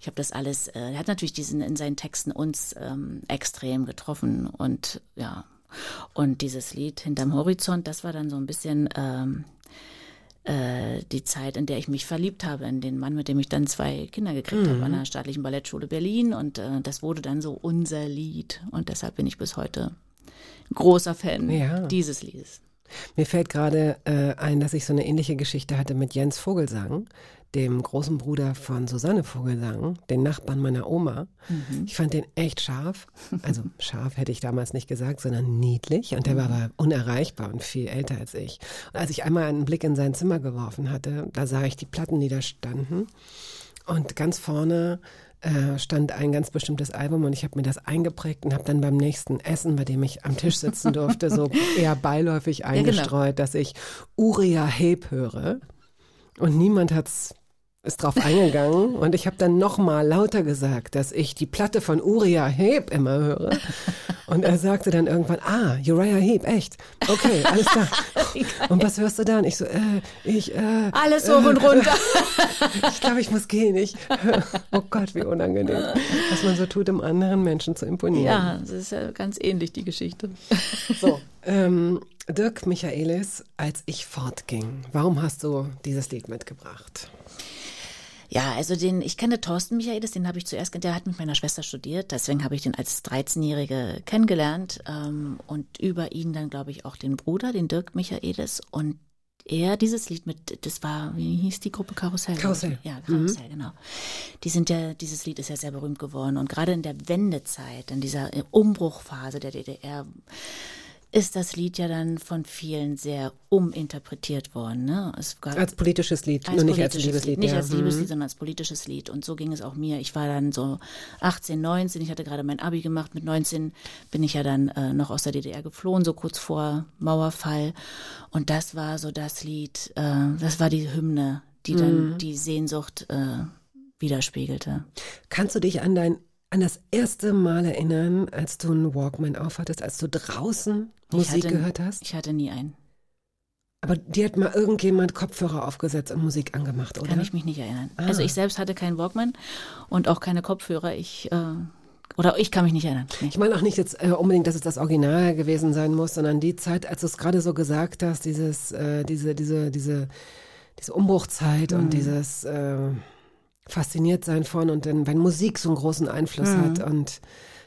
Ich habe das alles, äh, er hat natürlich diesen in seinen Texten uns ähm, extrem getroffen und ja, und dieses Lied Hinterm Horizont, das war dann so ein bisschen ähm, äh, die Zeit, in der ich mich verliebt habe, in den Mann, mit dem ich dann zwei Kinder gekriegt habe an der staatlichen Ballettschule Berlin. Und äh, das wurde dann so unser Lied. Und deshalb bin ich bis heute großer Fan Ja. dieses Liedes. Mir fällt gerade äh, ein, dass ich so eine ähnliche Geschichte hatte mit Jens Vogelsang, dem großen Bruder von Susanne Vogelsang, den Nachbarn meiner Oma. Ich fand den echt scharf. Also scharf hätte ich damals nicht gesagt, sondern niedlich. Und der war aber unerreichbar und viel älter als ich. Und als ich einmal einen Blick in sein Zimmer geworfen hatte, da sah ich die Platten, die da standen. Und ganz vorne äh, stand ein ganz bestimmtes Album und ich habe mir das eingeprägt und habe dann beim nächsten Essen, bei dem ich am Tisch sitzen durfte, so eher beiläufig genau. eingestreut, dass ich Uriah Heep höre. Und niemand hat's ist drauf eingegangen und ich habe dann nochmal lauter gesagt, dass ich die Platte von Uriah Heep immer höre. Und er sagte dann irgendwann, ah, Uriah Heep, echt? Okay, alles klar. Und was hörst du dann? Ich so, äh, ich, äh, Alles hoch und runter. ich glaube, ich muss gehen. Ich, oh Gott, wie unangenehm, was man so tut, um anderen Menschen zu imponieren. Ja, das ist ja ganz ähnlich, die Geschichte. So, ähm, Dirk Michaelis, als ich fortging, warum hast du dieses Lied mitgebracht? Ja, also den, ich kenne Thorsten Michaelis, den habe ich zuerst, der hat mit meiner Schwester studiert, deswegen habe ich den als 13-Jährige kennengelernt ähm, und über ihn dann, glaube ich, auch den Bruder, den Dirk Michaelis und er, dieses Lied mit, das war, wie hieß die Gruppe Karussell? Karussell. Ja, Karussell, genau. Die sind ja, dieses Lied ist ja sehr berühmt geworden und gerade in der Wendezeit, in dieser Umbruchphase der DDR, ist das Lied ja dann von vielen sehr uminterpretiert worden. Ne? Als politisches Lied, als nur nicht als politisches Liebeslied. Nicht ja. als Mhm. Liebeslied, sondern als politisches Lied. Und so ging es auch mir. Ich war dann so 18, 19, ich hatte gerade mein Abi gemacht. Mit 19 bin ich ja dann äh, noch aus der DDR geflohen, so kurz vor Mauerfall. Und das war so das Lied, äh, das war die Hymne, die Mhm. dann die Sehnsucht äh, widerspiegelte. Kannst du dich an dein an das erste Mal erinnern, als du einen Walkman aufhattest, als du draußen Musik hatte, gehört hast? Ich hatte nie einen. Aber dir hat mal irgendjemand Kopfhörer aufgesetzt und Musik angemacht, oder? Kann ich mich nicht erinnern. Ah. Also ich selbst hatte keinen Walkman und auch keine Kopfhörer. Ich äh, oder ich kann mich nicht erinnern. Nee. Ich meine auch nicht jetzt äh, unbedingt, dass es das Original gewesen sein muss, sondern die Zeit, als du es gerade so gesagt hast, dieses, äh, diese, diese, diese, diese Umbruchzeit Mhm. und dieses äh, fasziniert sein von und dann, wenn Musik so einen großen Einfluss Mhm. hat und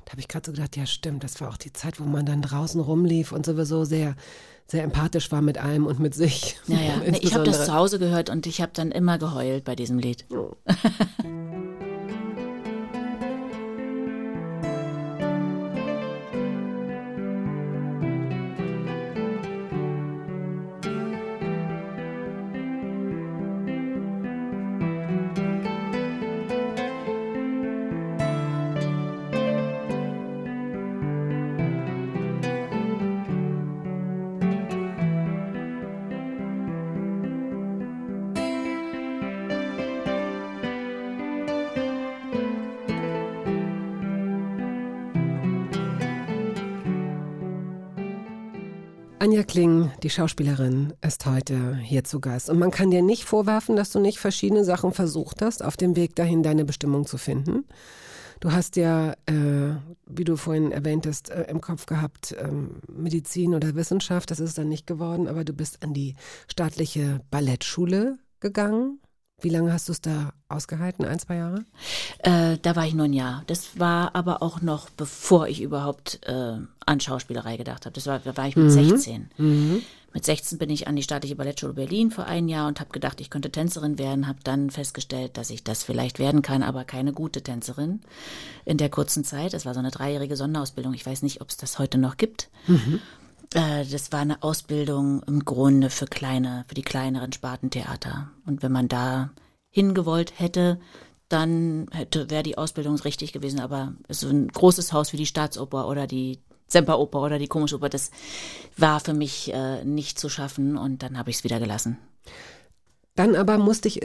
da habe ich gerade so gedacht, ja stimmt, das war auch die Zeit, wo man dann draußen rumlief und sowieso sehr, sehr empathisch war mit allem und mit sich. Ja, ja. Nee, ich habe das zu Hause gehört und ich habe dann immer geheult bei diesem Lied. Anja die Schauspielerin, ist heute hier zu Gast. Und man kann dir nicht vorwerfen, dass du nicht verschiedene Sachen versucht hast, auf dem Weg dahin deine Bestimmung zu finden. Du hast ja, äh, wie du vorhin erwähntest, äh, im Kopf gehabt, ähm, Medizin oder Wissenschaft. Das ist dann nicht geworden, aber du bist an die staatliche Ballettschule gegangen. Wie lange hast du es da ausgehalten? Ein, zwei Jahre? Äh, da war ich nur ein Jahr. Das war aber auch noch bevor ich überhaupt äh, an Schauspielerei gedacht habe. Das war, da war ich mit 16. Mit 16 bin ich an die staatliche Ballettschule Berlin für ein Jahr und habe gedacht, ich könnte Tänzerin werden. Habe dann festgestellt, dass ich das vielleicht werden kann, aber keine gute Tänzerin in der kurzen Zeit. Das war so eine dreijährige Sonderausbildung. Ich weiß nicht, ob es das heute noch gibt. Äh, das war eine Ausbildung im Grunde für kleine, für die kleineren Spartentheater. Und wenn man da hingewollt hätte, dann hätte, wäre die Ausbildung richtig gewesen. Aber so ein großes Haus wie die Staatsoper oder die Semperoper oder die Komischoper, das war für mich äh, nicht zu schaffen und dann habe ich es wieder gelassen. Dann aber musste ich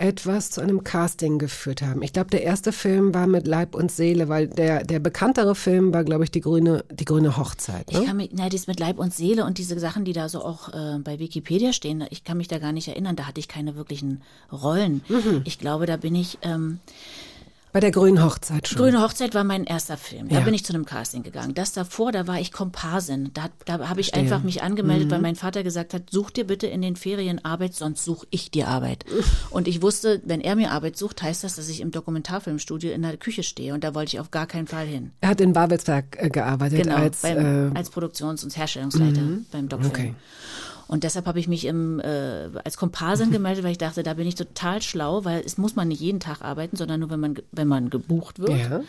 irgendetwas zu einem Casting geführt haben. Ich glaube, der erste Film war mit Leib und Seele, weil der, der bekanntere Film war, glaube ich, die grüne, die grüne Hochzeit. Ich Ne? kann mich, na, das mit Leib und Seele und diese Sachen, die da so auch äh, bei Wikipedia stehen, ich kann mich da gar nicht erinnern. Da hatte ich keine wirklichen Rollen. Ich glaube, da bin ich. Ähm, Bei der grünen Hochzeit schon. Grüne Hochzeit war mein erster Film. Da Ja. bin ich zu einem Casting gegangen. Das davor, da war ich Komparsin. Da, da habe ich Verstehe. einfach mich angemeldet, weil mein Vater gesagt hat, such dir bitte in den Ferien Arbeit, sonst suche ich dir Arbeit. Und ich wusste, wenn er mir Arbeit sucht, heißt das, dass ich im Dokumentarfilmstudio in der Küche stehe. Und da wollte ich auf gar keinen Fall hin. Er hat in Babelsberg äh, gearbeitet Genau, als beim, äh, als Produktions- und Herstellungsleiter beim Doc-Film. Okay. Und deshalb habe ich mich im, äh, als Komparsin gemeldet, weil ich dachte, da bin ich total schlau, weil es muss man nicht jeden Tag arbeiten, sondern nur, wenn man, wenn man gebucht wird. ja.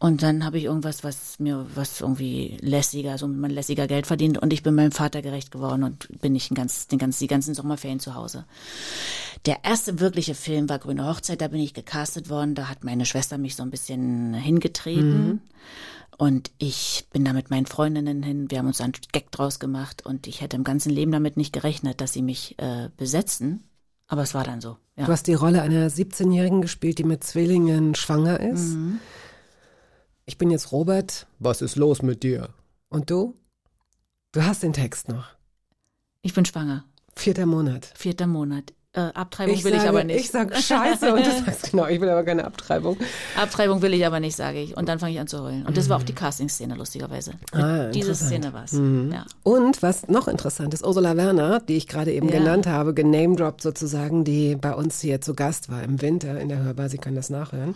Und dann habe ich irgendwas, was mir, was irgendwie lässiger, so man lässiger Geld verdient. Und ich bin meinem Vater gerecht geworden und bin ich den ganz, den ganz, die ganzen Sommerferien zu Hause. Der erste wirkliche Film war Grüne Hochzeit, da bin ich gecastet worden. Da hat meine Schwester mich so ein bisschen hingetreten. Und ich bin da mit meinen Freundinnen hin. Wir haben uns einen Gag draus gemacht und ich hätte im ganzen Leben damit nicht gerechnet, dass sie mich äh, besetzen. Aber es war dann so. Ja. Du hast die Rolle einer 17-Jährigen gespielt, die mit Zwillingen schwanger ist. Mhm. Ich bin jetzt Robert. Was ist los mit dir? Und du? Du hast den Text noch. Ich bin schwanger. Vierter Monat. Vierter Monat. Äh, Abtreibung Ich will sage, ich aber nicht. Ich sag Scheiße und du sagst genau, ich will aber keine Abtreibung. Abtreibung will ich aber nicht, sage ich. Und dann fange ich an zu heulen. Und das war auch die Casting-Szene, lustigerweise. Mhm. Ah, Diese. Mhm. Szene war es. Ja. Und was noch interessant ist, Ursula Werner, die ich gerade eben Ja. genannt habe, genamedroppt sozusagen, die bei uns hier zu Gast war im Winter in der Hörbar, Sie können das nachhören,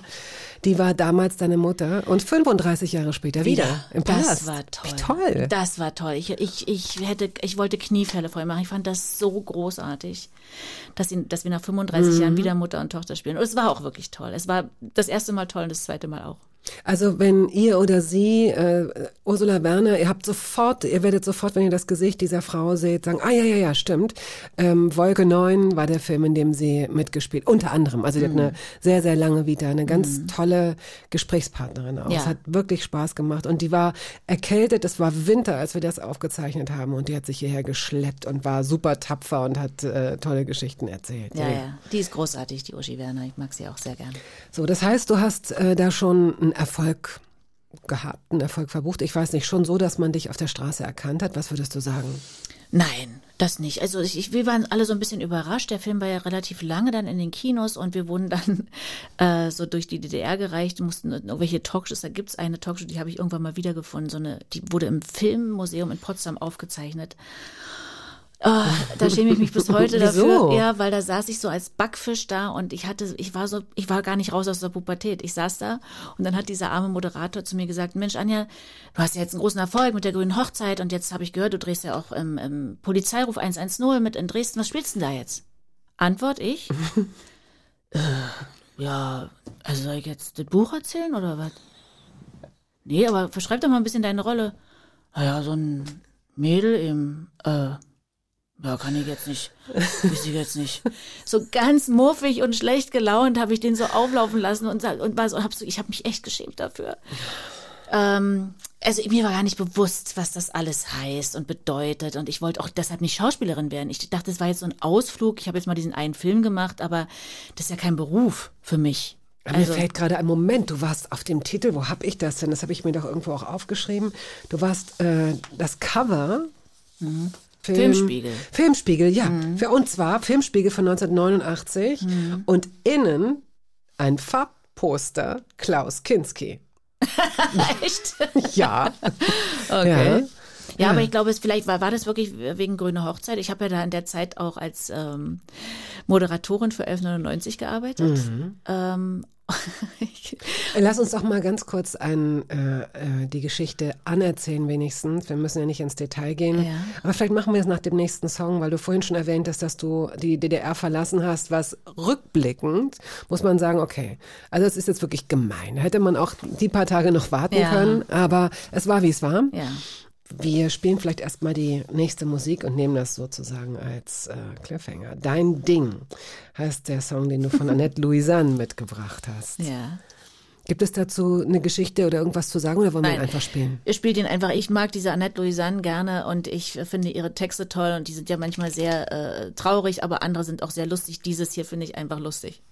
die war damals deine Mutter und 35 Jahre später wieder, im Palast. Das war toll. Wie toll. Das war toll. Ich, ich, ich hätte, ich wollte Kniefälle voll machen. Ich fand das so großartig, dass, sie, dass wir nach 35 Mhm. Jahren wieder Mutter und Tochter spielen. Und es war auch wirklich toll. Es war das erste Mal toll und das zweite Mal auch. Also wenn ihr oder sie, äh, Ursula Werner, ihr habt sofort, ihr werdet sofort, wenn ihr das Gesicht dieser Frau seht, sagen, ah ja, ja, ja, stimmt. Ähm, Wolke 9 war der Film, in dem sie mitgespielt, unter anderem. Also die hat eine sehr, sehr lange Vita, eine ganz tolle Gesprächspartnerin auch. Ja. Es hat wirklich Spaß gemacht und die war erkältet, es war Winter, als wir das aufgezeichnet haben und die hat sich hierher geschleppt und war super tapfer und hat äh, tolle Geschichten erzählt. Ja, ja. Die ist großartig, die Uschi Werner. Ich mag sie auch sehr gern. So, das heißt, du hast äh, da schon Erfolg gehabt, einen Erfolg verbucht. Ich weiß nicht, schon so, dass man dich auf der Straße erkannt hat. Was würdest du sagen? Nein, das nicht. Also ich, ich, wir waren alle so ein bisschen überrascht. Der Film war ja relativ lange dann in den Kinos und wir wurden dann äh, so durch die DDR gereicht, mussten irgendwelche Talkshows, da gibt's eine Talkshow, die habe ich irgendwann mal wiedergefunden, so eine, die wurde im Filmmuseum in Potsdam aufgezeichnet. Ah, da schäme ich mich bis heute dafür. Ja, weil da saß ich so als Backfisch da und ich hatte, ich war so, ich war gar nicht raus aus der Pubertät. Ich saß da und dann hat dieser arme Moderator zu mir gesagt, Mensch, Anja, du hast ja jetzt einen großen Erfolg mit der grünen Hochzeit und jetzt habe ich gehört, du drehst ja auch im, im Polizeiruf 110 mit in Dresden. Was spielst du denn da jetzt? Antwort ich. äh, ja, also soll ich jetzt das Buch erzählen oder was? Nee, aber verschreib doch mal ein bisschen deine Rolle. Naja, so ein Mädel im, äh, ja, kann ich jetzt nicht, weiß ich jetzt nicht. So ganz muffig und schlecht gelaunt habe ich den so auflaufen lassen und, und war so, hab so ich habe mich echt geschämt dafür. Ähm, also mir war gar nicht bewusst, was das alles heißt und bedeutet. Und ich wollte auch deshalb nicht Schauspielerin werden. Ich dachte, das war jetzt so ein Ausflug. Ich habe jetzt mal diesen einen Film gemacht, aber das ist ja kein Beruf für mich. Mir Also, fällt gerade ein Moment, du warst auf dem Titel, wo hab ich das denn? Das habe ich mir doch irgendwo auch aufgeschrieben. Du warst äh, das Cover. Film, Mhm. Filmspiegel. Filmspiegel, ja. Mhm. Für uns war Filmspiegel von 1989 und innen ein Farbposter Klaus Kinski. echt? Ja. Okay. Ja. Ja, aber ich glaube, es vielleicht war, war das wirklich wegen Grüne Hochzeit. Ich habe ja da in der Zeit auch als ähm, Moderatorin für 1199 gearbeitet. Ähm, Lass uns doch mal ganz kurz ein, äh, äh, die Geschichte anerzählen wenigstens. Wir müssen ja nicht ins Detail gehen. Ja. Aber vielleicht machen wir es nach dem nächsten Song, weil du vorhin schon erwähnt hast, dass du die DDR verlassen hast, was rückblickend, muss man sagen, okay, also es ist jetzt wirklich gemein. Hätte man auch die paar Tage noch warten Ja. können, aber es war, wie es war. ja. Wir spielen vielleicht erstmal die nächste Musik und nehmen das sozusagen als äh, Cliffhanger. Dein Ding heißt der Song, den du von Annette Louisanne mitgebracht hast. Ja. Gibt es dazu eine Geschichte oder irgendwas zu sagen oder wollen wir Nein. ihn einfach spielen? Ihr spielt ihn einfach. Ich mag diese Annette Louisanne gerne und ich finde ihre Texte toll und die sind ja manchmal sehr äh, traurig, aber andere sind auch sehr lustig. Dieses hier finde ich einfach lustig.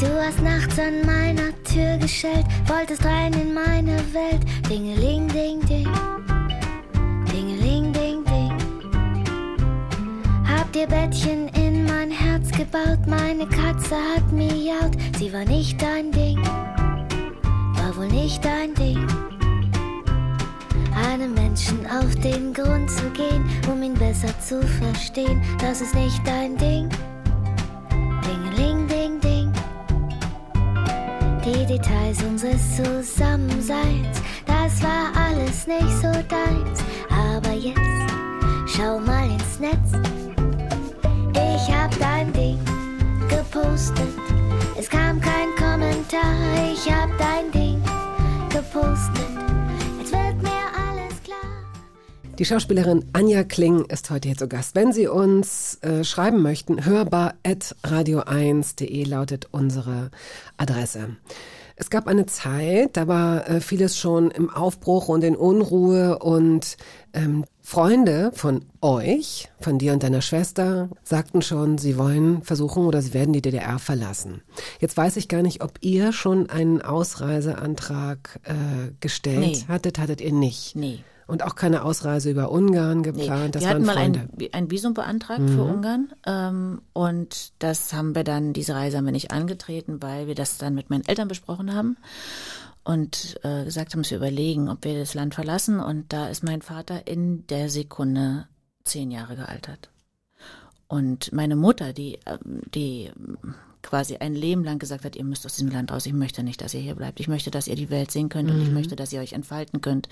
Du hast nachts an meiner Tür geschellt, wolltest rein in meine Welt. Dingeling, ding, ding. Dingeling, ding, ding. Hab dir Bettchen in mein Herz gebaut, meine Katze hat miaut. Sie war nicht dein Ding, war wohl nicht dein Ding. Einem Menschen auf den Grund zu gehen, um ihn besser zu verstehen, das ist nicht dein Ding. Die Details unseres Zusammenseins, das war alles nicht so deins. Aber jetzt schau mal ins Netz. Ich hab dein Ding gepostet. Es kam kein Kommentar. Ich hab dein Ding gepostet. Die Schauspielerin Anja Kling ist heute hier zu Gast. Wenn Sie uns äh, schreiben möchten, hörbar.radio1.de lautet unsere Adresse. Es gab eine Zeit, da war äh, vieles schon im Aufbruch und in Unruhe und ähm, Freunde von euch, von dir und deiner Schwester, sagten schon, sie wollen versuchen oder sie werden die DDR verlassen. Jetzt weiß ich gar nicht, ob ihr schon einen Ausreiseantrag äh, gestellt Nee. hattet, hattet ihr nicht. Nee. Und auch keine Ausreise über Ungarn Nee. geplant. Das wir hatten waren mal. Mhm. ein, ein Visum beantragt für Ungarn ähm, und das haben wir dann, diese Reise haben wir nicht angetreten, weil wir das dann mit meinen Eltern besprochen haben und äh, gesagt haben, dass wir überlegen, ob wir das Land verlassen und da ist mein Vater in der Sekunde zehn Jahre gealtert. Und meine Mutter, die, ähm, die quasi ein Leben lang gesagt hat, ihr müsst aus diesem Land raus, ich möchte nicht, dass ihr hier bleibt, ich möchte, dass ihr die Welt sehen könnt und ich möchte, dass ihr euch entfalten könnt.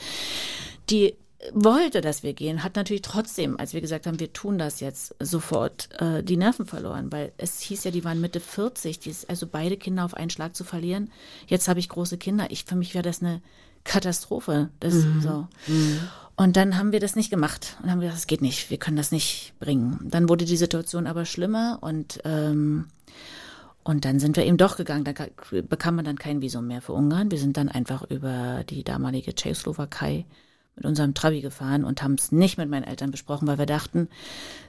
Die wollte, dass wir gehen, hat natürlich trotzdem, als wir gesagt haben, wir tun das jetzt, sofort äh, die Nerven verloren, weil es hieß ja, die waren Mitte 40, die ist, also beide Kinder auf einen Schlag zu verlieren. Jetzt habe ich große Kinder. Ich, für mich wäre das eine Katastrophe. Das, so. Und dann haben wir das nicht gemacht und haben gesagt, das geht nicht, wir können das nicht bringen. Dann wurde die Situation aber schlimmer und ähm, und dann sind wir eben doch gegangen. Da ka- bekam man dann kein Visum mehr für Ungarn. Wir sind dann einfach über die damalige Tschechoslowakei mit unserem Trabi gefahren und haben es nicht mit meinen Eltern besprochen, weil wir dachten,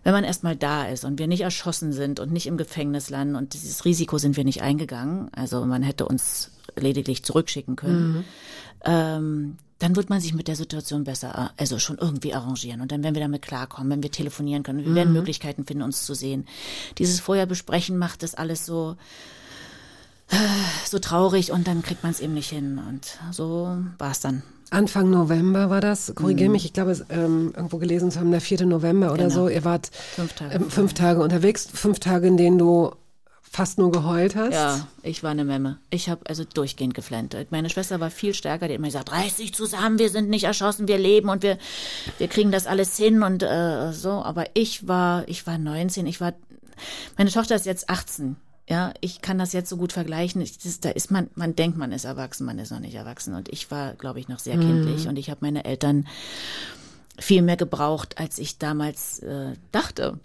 wenn man erstmal da ist und wir nicht erschossen sind und nicht im Gefängnis landen und dieses Risiko sind wir nicht eingegangen, also man hätte uns lediglich zurückschicken können, ähm, dann wird man sich mit der Situation besser, also schon irgendwie arrangieren. Und dann werden wir damit klarkommen, wenn wir telefonieren können. Wir werden Möglichkeiten finden, uns zu sehen. Dieses vorher besprechen macht das alles so, äh, so traurig und dann kriegt man es eben nicht hin. Und so war es dann. Anfang November war das, korrigiere mich, ich glaube, es, ähm, irgendwo gelesen zu haben, der 4. November oder Genau. so. Ihr wart Fünf Tage ähm, fünf Tage unterwegs, fünf Tage, in denen du fast nur geheult hast. Ja, ich war eine Memme. Ich habe also durchgehend geflennt. Meine Schwester war viel stärker, die hat immer gesagt, reiß dich zusammen, wir sind nicht erschossen, wir leben und wir, wir kriegen das alles hin und äh, so. Aber ich war, ich war 19, ich war, meine Tochter ist jetzt 18. Ja, ich kann das jetzt so gut vergleichen. Ich, das, da ist man, man denkt, man ist erwachsen, man ist noch nicht erwachsen. Und ich war, glaube ich, noch sehr kindlich und ich habe meine Eltern viel mehr gebraucht, als ich damals äh, dachte.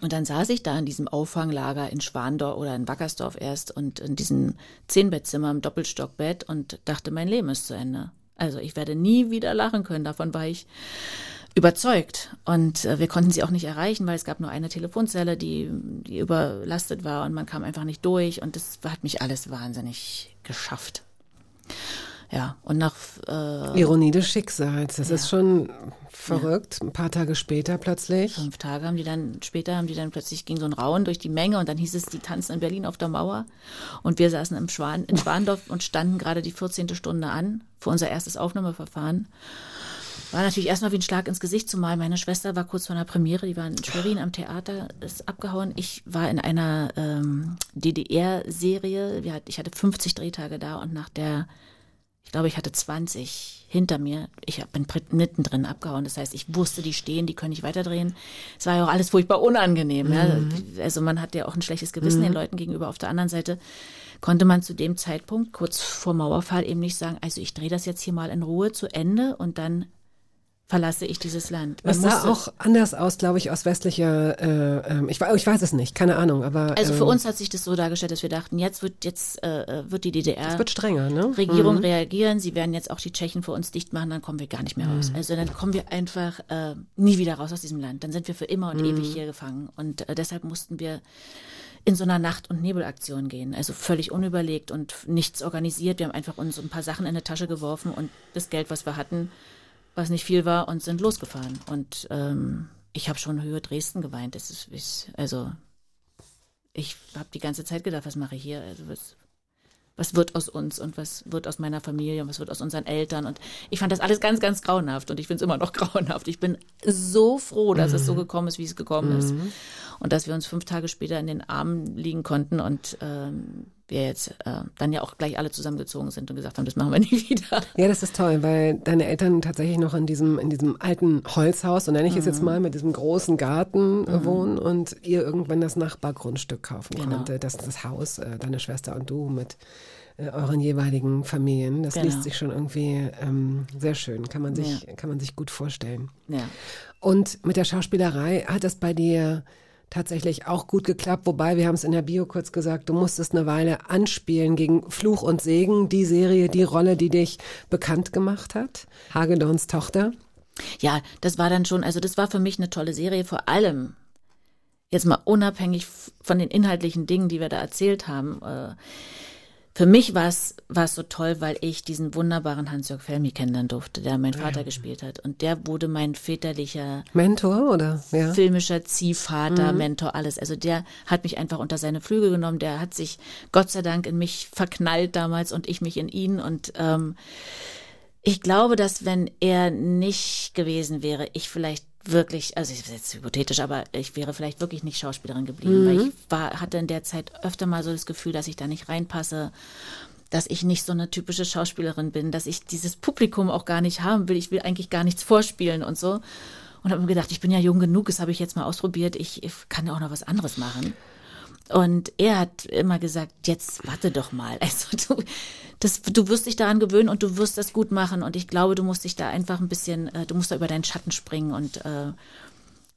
Und dann saß ich da in diesem Auffanglager in Schwandorf oder in Wackersdorf erst und in diesem Zehnbettzimmer im Doppelstockbett und dachte, mein Leben ist zu Ende. Also ich werde nie wieder lachen können. Davon war ich überzeugt. Und äh, wir konnten sie auch nicht erreichen, weil es gab nur eine Telefonzelle, die, die überlastet war und man kam einfach nicht durch. Und das hat mich alles wahnsinnig geschafft. Ja, und nach äh, Ironie des Schicksals, das ist schon verrückt. Ein paar Tage später plötzlich. fünf Tage haben die dann, später haben die dann plötzlich ging so ein Rauen durch die Menge und dann hieß es, die tanzen in Berlin auf der Mauer. Und wir saßen im Schwan, in Schwandorf und standen gerade die 14. Stunde an für unser erstes Aufnahmeverfahren. War natürlich erstmal wie ein Schlag ins Gesicht, zumal meine Schwester war kurz vor einer Premiere, die war in Schwerin am Theater, ist abgehauen. Ich war in einer ähm, DDR-Serie, ich hatte 50 Drehtage da und nach der, ich glaube, ich hatte 20 hinter mir. Ich bin mittendrin abgehauen. Das heißt, ich wusste, die stehen, die können nicht weiterdrehen. Es war ja auch alles furchtbar unangenehm. Ja. Also man hat ja auch ein schlechtes Gewissen den Leuten gegenüber. Auf der anderen Seite konnte man zu dem Zeitpunkt, kurz vor Mauerfall, eben nicht sagen, also ich drehe das jetzt hier mal in Ruhe zu Ende und dann verlasse ich dieses Land. Man Das sah auch anders aus, glaube ich, aus westlicher, äh, ähm, ich, ich weiß es nicht, keine Ahnung, aber also für ähm, uns hat sich das so dargestellt, dass wir dachten, jetzt wird jetzt äh, wird die DDR wird strenger, ne? Regierung reagieren, sie werden jetzt auch die Tschechen für uns dicht machen, dann kommen wir gar nicht mehr Mhm. raus. Also dann kommen wir einfach äh, nie wieder raus aus diesem Land. Dann sind wir für immer Mhm. und ewig hier gefangen. Und äh, deshalb mussten wir in so einer Nacht- und Nebelaktion gehen. Also völlig unüberlegt und nichts organisiert. Wir haben einfach uns ein paar Sachen in eine Tasche geworfen und das Geld, was wir hatten, was nicht viel war, und sind losgefahren. Und ähm, ich habe schon Höhe Dresden geweint. Das ist, ich, also ich habe die ganze Zeit gedacht, was mache ich hier? Also was, was wird aus uns und was wird aus meiner Familie und was wird aus unseren Eltern. Und ich fand das alles ganz, ganz grauenhaft und ich finde es immer noch grauenhaft. Ich bin so froh, dass es so gekommen ist, wie es gekommen ist. Und dass wir uns fünf Tage später in den Armen liegen konnten und ähm, wir jetzt äh, dann ja auch gleich alle zusammengezogen sind und gesagt haben, das machen wir nie wieder. Ja, das ist toll, weil deine Eltern tatsächlich noch in diesem, in diesem alten Holzhaus, so nenne ich es Mhm. jetzt mal, mit diesem großen Garten äh, wohnen und ihr irgendwann das Nachbargrundstück kaufen Genau. konnte. Das das Haus, äh, deine Schwester und du mit äh, euren jeweiligen Familien. Das Genau. liest sich schon irgendwie ähm, sehr schön, kann man sich, kann man sich gut vorstellen. Ja. Und mit der Schauspielerei hat es bei dir tatsächlich auch gut geklappt. Wobei, wir haben es in der Bio kurz gesagt, du musstest eine Weile anspielen gegen Fluch und Segen, die Serie, die Rolle, die dich bekannt gemacht hat. Hagedorns Tochter. Ja, das war dann schon, also das war für mich eine tolle Serie, vor allem jetzt mal unabhängig von den inhaltlichen Dingen, die wir da erzählt haben. Äh, für mich war es so toll, weil ich diesen wunderbaren Hans-Jörg Felmi kennenlernen durfte, der mein Vater ja. gespielt hat. Und der wurde mein väterlicher Mentor oder ja. filmischer Ziehvater, mhm. Mentor, alles. Also der hat mich einfach unter seine Flügel genommen. Der hat sich Gott sei Dank in mich verknallt damals und ich mich in ihn. Und ähm, ich glaube, dass wenn er nicht gewesen wäre, ich vielleicht wirklich, also ist jetzt hypothetisch, aber ich wäre vielleicht wirklich nicht Schauspielerin geblieben, mhm. weil ich war, hatte in der Zeit öfter mal so das Gefühl, dass ich da nicht reinpasse, dass ich nicht so eine typische Schauspielerin bin, dass ich dieses Publikum auch gar nicht haben will. Ich will eigentlich gar nichts vorspielen und so. Und habe mir gedacht, ich bin ja jung genug, das habe ich jetzt mal ausprobiert, ich, ich kann ja auch noch was anderes machen. Und er hat immer gesagt, jetzt warte doch mal. Also du, das, du wirst dich daran gewöhnen und du wirst das gut machen. Und ich glaube, du musst dich da einfach ein bisschen, äh, du musst da über deinen Schatten springen und äh,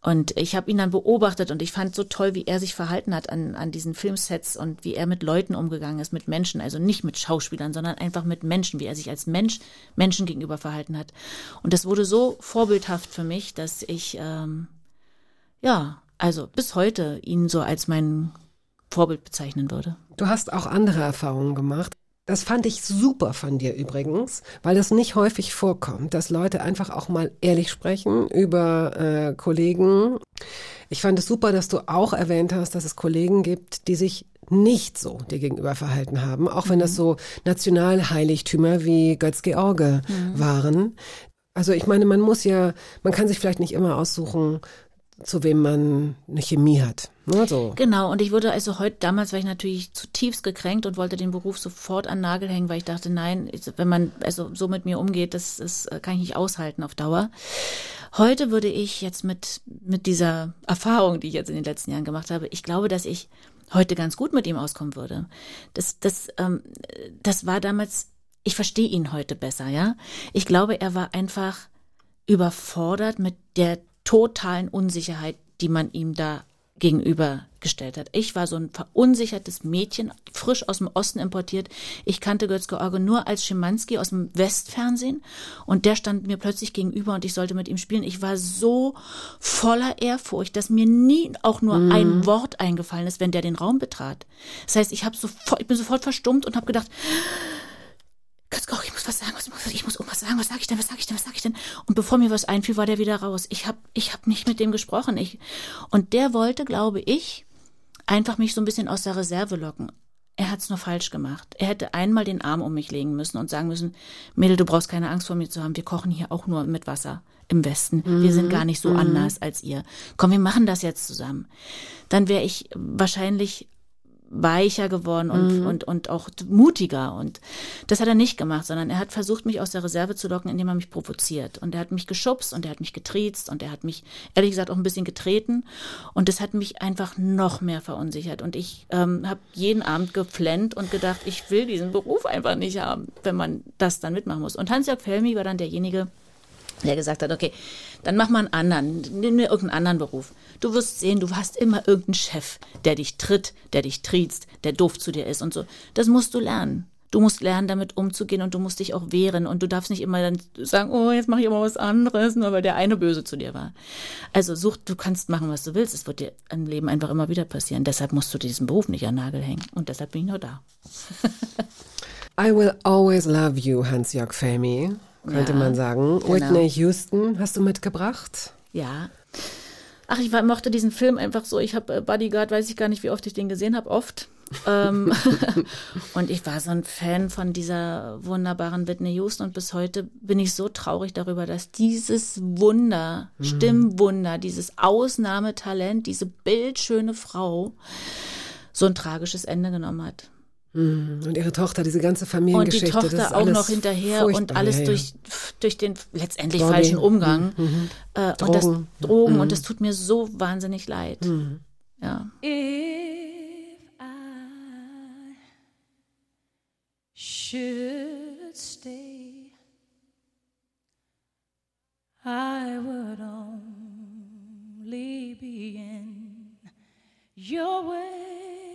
und ich habe ihn dann beobachtet und ich fand so toll, wie er sich verhalten hat an, an diesen Filmsets und wie er mit Leuten umgegangen ist, mit Menschen, also nicht mit Schauspielern, sondern einfach mit Menschen, wie er sich als Mensch Menschen gegenüber verhalten hat. Und das wurde so vorbildhaft für mich, dass ich ähm, ja, also bis heute ihn so als mein Vorbild bezeichnen würde. Du hast auch andere Erfahrungen gemacht. Das fand ich super von dir übrigens, weil das nicht häufig vorkommt, dass Leute einfach auch mal ehrlich sprechen über äh, Kollegen. Ich fand es super, dass du auch erwähnt hast, dass es Kollegen gibt, die sich nicht so dir gegenüber verhalten haben, auch wenn das mhm. so Nationalheiligtümer wie Götz-George mhm. waren. Also ich meine, man muss ja, man kann sich vielleicht nicht immer aussuchen, zu wem man eine Chemie hat. Ne, so. Genau, und ich wurde also heute, damals war ich natürlich zutiefst gekränkt und wollte den Beruf sofort an Nagel hängen, weil ich dachte, nein, wenn man also so mit mir umgeht, das, das kann ich nicht aushalten auf Dauer. Heute würde ich jetzt mit, mit dieser Erfahrung, die ich jetzt in den letzten Jahren gemacht habe, ich glaube, dass ich heute ganz gut mit ihm auskommen würde. Das, das, ähm, das war damals, ich verstehe ihn heute besser, ja. Ich glaube, er war einfach überfordert mit der totalen Unsicherheit, die man ihm da gegenübergestellt hat. Ich war so ein verunsichertes Mädchen, frisch aus dem Osten importiert. Ich kannte Götz-George nur als Schimanski aus dem Westfernsehen und der stand mir plötzlich gegenüber und ich sollte mit ihm spielen. Ich war so voller Ehrfurcht, dass mir nie auch nur mhm. ein Wort eingefallen ist, wenn der den Raum betrat. Das heißt, ich habe sofort, ich bin sofort verstummt und habe gedacht, Götz-George, ich muss was sagen, was, ich muss irgendwas sagen, was sage ich denn, was sage ich denn, was sage ich denn? Und bevor mir was einfiel, war der wieder raus. Ich habe ich hab nicht mit dem gesprochen. Ich, und der wollte, glaube ich, einfach mich so ein bisschen aus der Reserve locken. Er hat's nur falsch gemacht. Er hätte einmal den Arm um mich legen müssen und sagen müssen, Mädel, du brauchst keine Angst vor mir zu haben. Wir kochen hier auch nur mit Wasser im Westen. Mhm. Wir sind mhm. gar nicht so mhm. anders als ihr. Komm, wir machen das jetzt zusammen. Dann wäre ich wahrscheinlich weicher geworden und, mhm. und, und auch mutiger. Und das hat er nicht gemacht, sondern er hat versucht, mich aus der Reserve zu locken, indem er mich provoziert. Und er hat mich geschubst und er hat mich getriezt und er hat mich, ehrlich gesagt, auch ein bisschen getreten. Und das hat mich einfach noch mehr verunsichert. Und ich ähm, habe jeden Abend geflennt und gedacht, ich will diesen Beruf einfach nicht haben, wenn man das dann mitmachen muss. Und Hans-Jörg Felmi war dann derjenige, der gesagt hat, okay, dann mach mal einen anderen, nimm mir irgendeinen anderen Beruf. Du wirst sehen, du hast immer irgendeinen Chef, der dich tritt, der dich triezt, der doof zu dir ist und so. Das musst du lernen. Du musst lernen, damit umzugehen und du musst dich auch wehren und du darfst nicht immer dann sagen, oh, jetzt mache ich aber was anderes, nur weil der eine böse zu dir war. Also such, du kannst machen, was du willst. Es wird dir im Leben einfach immer wieder passieren. Deshalb musst du diesen Beruf nicht an Nagel hängen und deshalb bin ich nur da. I will always love you, Hans-Jörg Femi könnte ja, man sagen. Genau. Whitney Houston hast du mitgebracht? Ja. Ach, ich war, mochte diesen Film einfach so. Ich habe äh, Bodyguard, weiß ich gar nicht, wie oft ich den gesehen habe, oft. ähm, und ich war so ein Fan von dieser wunderbaren Whitney Houston und bis heute bin ich so traurig darüber, dass dieses Wunder, mhm. Stimmwunder, dieses Ausnahmetalent, diese bildschöne Frau so ein tragisches Ende genommen hat. Mhm. Und ihre Tochter, diese ganze Familiengeschichte. Und die Tochter auch noch hinterher und alles ja, durch, durch den letztendlich Body. falschen Umgang. Mhm. mhm. Äh, Drogen. Und das Drogen. Mhm. Und das tut mir so wahnsinnig leid. Mhm. Ja. If I should stay, I would only be in your way.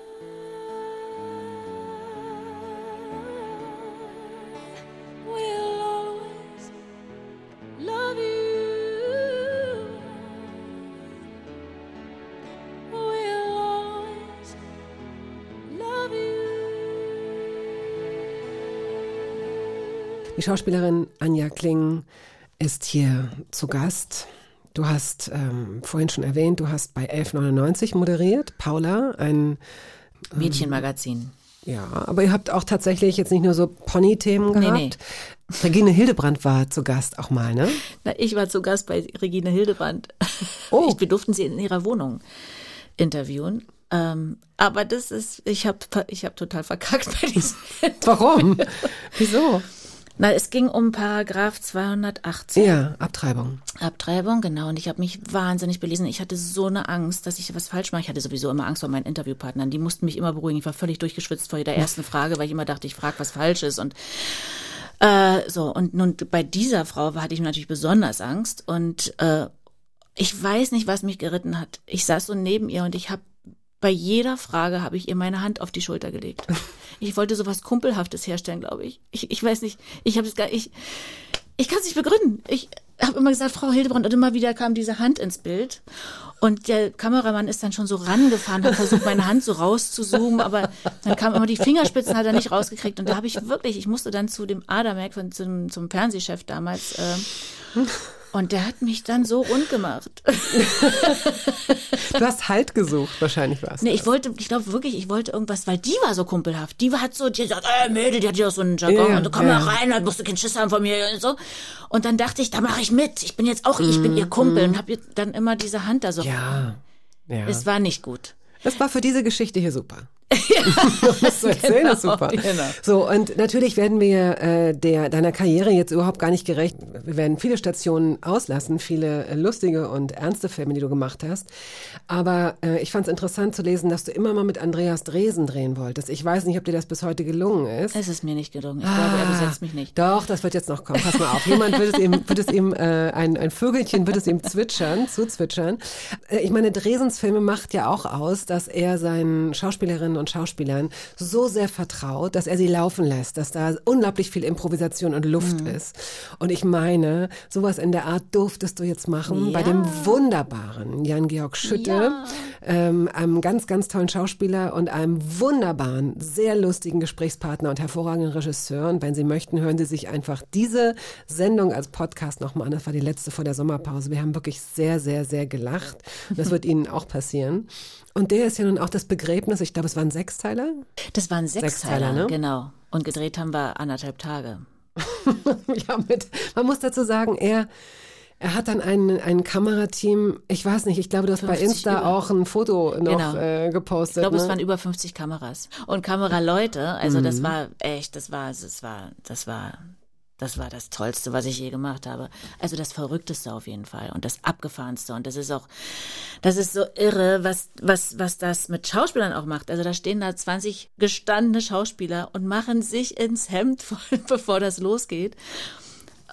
Die Schauspielerin Anja Kling ist hier zu Gast. Du hast ähm, vorhin schon erwähnt, du hast bei 1199 moderiert, Paula, ein Mädchenmagazin. ja, aber ihr habt auch tatsächlich jetzt nicht nur so Pony-Themen Nee, gehabt. nee. Regine Hildebrand war zu Gast auch mal, ne? Na, ich war zu Gast bei Regine Hildebrand. Oh. Ich, wir durften sie in ihrer Wohnung interviewen. Ähm, aber das ist, ich habe ich hab total verkackt bei diesem. Warum? Wieso? Na, es ging um Paragraph 218. Ja, Abtreibung. Abtreibung, genau. Und ich habe mich wahnsinnig belesen. Ich hatte so eine Angst, dass ich was falsch mache. Ich hatte sowieso immer Angst vor meinen Interviewpartnern. Die mussten mich immer beruhigen. Ich war völlig durchgeschwitzt vor jeder ersten Frage, weil ich immer dachte, ich frage was Falsches. Und äh, so, und nun bei dieser Frau hatte ich natürlich besonders Angst. Und äh, ich weiß nicht, was mich geritten hat. Ich saß so neben ihr und ich habe bei jeder Frage habe ich ihr meine Hand auf die Schulter gelegt. Ich wollte sowas Kumpelhaftes herstellen, glaube ich. Ich, ich weiß nicht, ich habe es gar ich ich kann es nicht begründen. Ich habe immer gesagt, Frau Hildebrand, und immer wieder kam diese Hand ins Bild. Und der Kameramann ist dann schon so rangefahren, hat versucht, meine Hand so rauszuzoomen, aber dann kamen immer die Fingerspitzen, hat er nicht rausgekriegt. Und da habe ich wirklich, ich musste dann zu dem Adamek, von, zum, zum Fernsehchef damals, äh, und der hat mich dann so rund gemacht. Du hast Halt gesucht, wahrscheinlich war es. Nee, ich wollte, ich glaube wirklich, ich wollte irgendwas, weil die war so kumpelhaft. Die war, hat so, die gesagt, äh, Mädel, die hat ja so einen Jargon Ja, und du komm ja. mal rein, dann musst du keinen Schiss haben von mir und so. Und dann dachte ich, da mache ich mit. Ich bin jetzt auch, ich bin ihr Kumpel und habe ihr dann immer diese Hand da so. Ja. ja. Es war nicht gut. Das war für diese Geschichte hier super. das zu erzählen ist genau, super. genau. So, und natürlich werden wir äh, der, deiner Karriere jetzt überhaupt gar nicht gerecht. Wir werden viele Stationen auslassen, viele äh, lustige und ernste Filme, die du gemacht hast. Aber äh, ich fand es interessant zu lesen, dass du immer mal mit Andreas Dresen drehen wolltest. Ich weiß nicht, ob dir das bis heute gelungen ist. Es ist mir nicht gelungen. Ich glaube, er besetzt mich nicht. Doch, das wird jetzt noch kommen. Pass mal auf. Jemand wird es ihm, wird es ihm äh, ein, ein Vögelchen wird es ihm zwitschern, zuzwitschern. Äh, ich meine, Dresens Filme macht ja auch aus, dass er seinen Schauspielerinnen und Schauspielern so sehr vertraut, dass er sie laufen lässt, dass da unglaublich viel Improvisation und Luft ist. Und ich meine, sowas in der Art durftest du jetzt machen bei dem wunderbaren Jan-Georg Schütte, ähm, einem ganz, ganz tollen Schauspieler und einem wunderbaren, sehr lustigen Gesprächspartner und hervorragenden Regisseur. Und wenn Sie möchten, hören Sie sich einfach diese Sendung als Podcast nochmal an. Das war die letzte vor der Sommerpause. Wir haben wirklich sehr, sehr, sehr gelacht. Und das wird Ihnen auch passieren. Und der ist ja nun auch das Begräbnis, ich glaube, es waren Sechsteiler. Das waren Sechsteiler, Sechsteiler, ne? genau. Und gedreht haben wir anderthalb Tage. ja, mit, man muss dazu sagen, er, er hat dann ein, ein Kamerateam, ich weiß nicht, ich glaube, du hast bei 50 Insta über. auch ein Foto noch Genau. äh, Ich gepostet. glaube, ne? es waren über 50 Kameras. Und Kameraleute, also Mhm. das war echt, das war, das war, das war, das war das Tollste, was ich je gemacht habe. Also das Verrückteste auf jeden Fall und das Abgefahrenste. Und das ist auch, das ist so irre, was, was, was das mit Schauspielern auch macht. Also da stehen da 20 gestandene Schauspieler und machen sich ins Hemd, bevor das losgeht.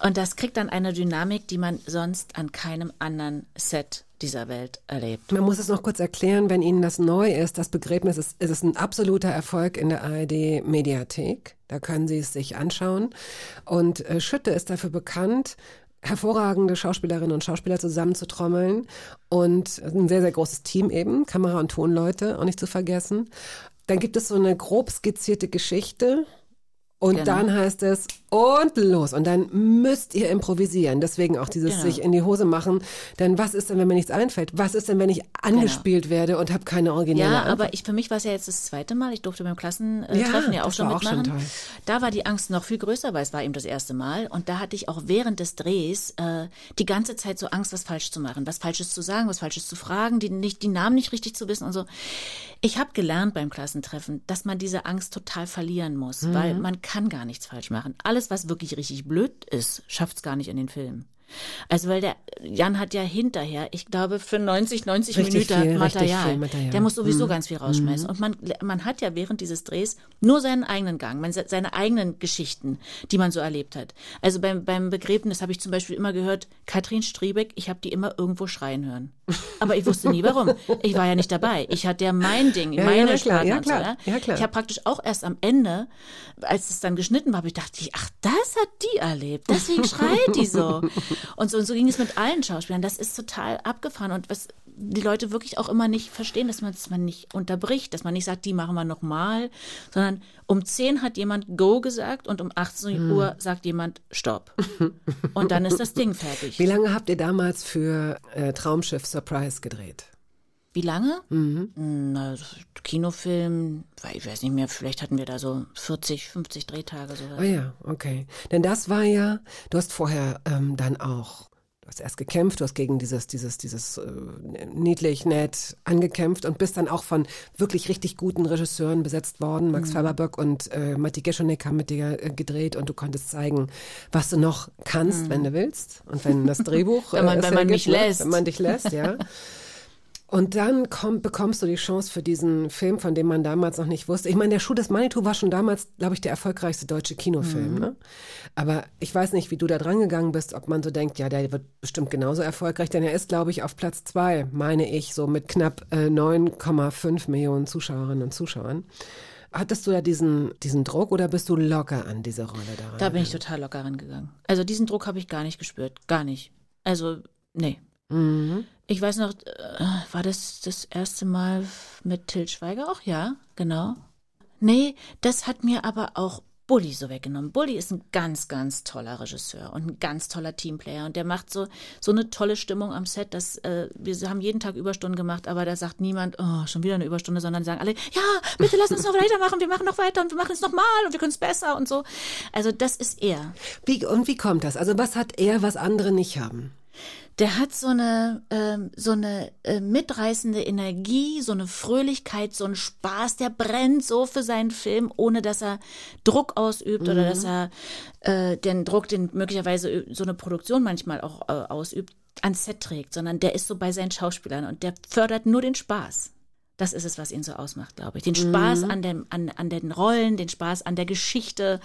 Und das kriegt dann eine Dynamik, die man sonst an keinem anderen Set dieser Welt erlebt. Man muss es noch kurz erklären, wenn Ihnen das neu ist. Das Begräbnis ist, es ist ein absoluter Erfolg in der ARD Mediathek. Da können Sie es sich anschauen. Und äh, Schütte ist dafür bekannt, hervorragende Schauspielerinnen und Schauspieler zusammenzutrommeln und ein sehr, sehr großes Team eben, Kamera- und Tonleute, auch nicht zu vergessen. Dann gibt es so eine grob skizzierte Geschichte Und Genau. dann heißt es, und los. Und dann müsst ihr improvisieren. Deswegen auch dieses Genau. sich in die Hose machen. Denn was ist denn, wenn mir nichts einfällt? Was ist denn, wenn ich angespielt werde und habe keine originelle Ja, Antwort? aber ich, für mich war es ja jetzt das zweite Mal. Ich durfte beim Klassentreffen Ja, ja, auch schon war auch schon mitmachen. da war die Angst noch viel größer, weil es war eben das erste Mal. Und da hatte ich auch während des Drehs äh, die ganze Zeit so Angst, was falsch zu machen, was Falsches zu sagen, was Falsches zu fragen, die, nicht, die Namen nicht richtig zu wissen und so. Ich habe gelernt beim Klassentreffen, dass man diese Angst total verlieren muss, Mhm. weil man kann gar nichts falsch machen. Alles, was wirklich richtig blöd ist, schafft es gar nicht in den Film. Also weil der Jan hat ja hinterher, ich glaube, für 90, 90 Richtig Minuten viel, Material. Material. Der muss sowieso Mhm. ganz viel rausschmeißen. Und man, man hat ja während dieses Drehs nur seinen eigenen Gang, man, seine eigenen Geschichten, die man so erlebt hat. Also beim, beim Begräbnis habe ich zum Beispiel immer gehört, Katrin Striebeck, ich habe die immer irgendwo schreien hören. Aber ich wusste nie warum. Ich war ja nicht dabei. Ich hatte ja mein Ding, Ja, meine ja, klar, ja, und so, klar, ja, klar. Ich habe praktisch auch erst am Ende, als es dann geschnitten war, habe ich dachte ich, ach, das hat die erlebt. Deswegen schreit die so. Und so, und so ging es mit allen Schauspielern. Das ist total abgefahren. Und was die Leute wirklich auch immer nicht verstehen, dass man, dass man nicht unterbricht, dass man nicht sagt, die machen wir nochmal, sondern um 10 hat jemand Go gesagt und um 18 Hm. Uhr sagt jemand Stopp. Und dann ist das Ding fertig. Wie lange habt ihr damals für äh, Traumschiff Surprise gedreht? Wie lange? Mhm. Na, Kinofilm, weil ich weiß nicht mehr, vielleicht hatten wir da so 40, 50 Drehtage sowas. Ah ja, okay. Denn das war ja, du hast vorher ähm, dann auch, du hast erst gekämpft, du hast gegen dieses, dieses, dieses äh, niedlich, nett angekämpft und bist dann auch von wirklich richtig guten Regisseuren besetzt worden. Mhm. Max Faberböck und äh, Matti Geschonek haben mit dir äh, gedreht und du konntest zeigen, was du noch kannst, wenn du willst. Und wenn das Drehbuch Mhm. Wenn man- äh, wenn man hergibt, mich ne? lässt. Wenn man dich lässt, ja. Und dann komm, bekommst du die Chance für diesen Film, von dem man damals noch nicht wusste. Ich meine, der Schuh des Manitou war schon damals, glaube ich, der erfolgreichste deutsche Kinofilm. Mhm. Ne? Aber ich weiß nicht, wie du da dran gegangen bist, ob man so denkt, ja, der wird bestimmt genauso erfolgreich, denn er ist, glaube ich, auf Platz zwei, meine ich, so mit knapp äh, 9,5 Millionen Zuschauerinnen und Zuschauern. Hattest du da diesen, diesen Druck oder bist du locker an diese Rolle daran? Da bin ich total locker rangegangen. Also diesen Druck habe ich gar nicht gespürt. Gar nicht. Also, nee. Mhm. Ich weiß noch, äh, war das das erste Mal mit Till Schweiger auch? Ja, genau. Nee, das hat mir aber auch Bully so weggenommen. Bully ist ein ganz, ganz toller Regisseur und ein ganz toller Teamplayer und der macht so so eine tolle Stimmung am Set, dass äh, wir haben jeden Tag Überstunden gemacht, aber da sagt niemand, oh, schon wieder eine Überstunde, sondern sagen alle, ja, bitte lass uns noch weitermachen, wir machen noch weiter und wir machen es noch mal und wir können es besser und so. Also das ist er. Wie, und wie kommt das? Also was hat er, was andere nicht haben? Der hat so eine, ähm, so eine äh, mitreißende Energie, so eine Fröhlichkeit, so einen Spaß, der brennt so für seinen Film, ohne dass er Druck ausübt oder dass er äh, den Druck, den möglicherweise so eine Produktion manchmal auch äh, ausübt, ans Set trägt, sondern der ist so bei seinen Schauspielern und der fördert nur den Spaß. Das ist es, was ihn so ausmacht, glaube ich. Den Spaß an, dem, an, an den Rollen, den Spaß an der Geschichte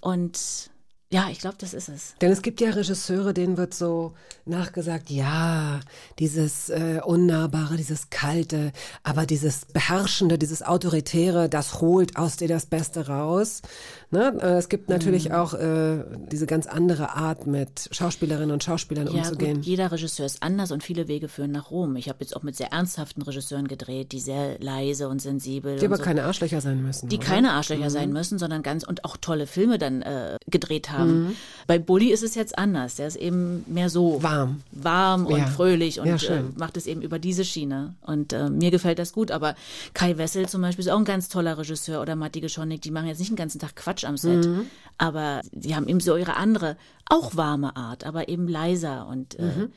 und ja, ich glaube, das ist es. Denn es gibt ja Regisseure, denen wird so nachgesagt, ja, dieses äh, Unnahbare, dieses Kalte, aber dieses Beherrschende, dieses Autoritäre, das holt aus dir das Beste raus. Ne? Äh, es gibt natürlich Mhm. auch äh, diese ganz andere Art, mit Schauspielerinnen und Schauspielern Ja, umzugehen. gut, jeder Regisseur ist anders und viele Wege führen nach Rom. Ich habe jetzt auch mit sehr ernsthaften Regisseuren gedreht, die sehr leise und sensibel die aber so, keine Arschlöcher sein müssen. die oder? keine Arschlöcher Mhm. sein müssen, sondern ganz und auch tolle Filme dann äh, gedreht haben. Mhm. Bei Bully ist es jetzt anders. Der ist eben mehr so Warm. warm und Ja. fröhlich und Ja, äh, macht es eben über diese Schiene. Und äh, mir gefällt das gut. Aber Kai Wessel zum Beispiel ist auch ein ganz toller Regisseur oder Matti Geschonik, die machen jetzt nicht den ganzen Tag Quatsch am Set, Mhm. aber die haben eben so ihre andere, auch warme Art, aber eben leiser und äh, Mhm.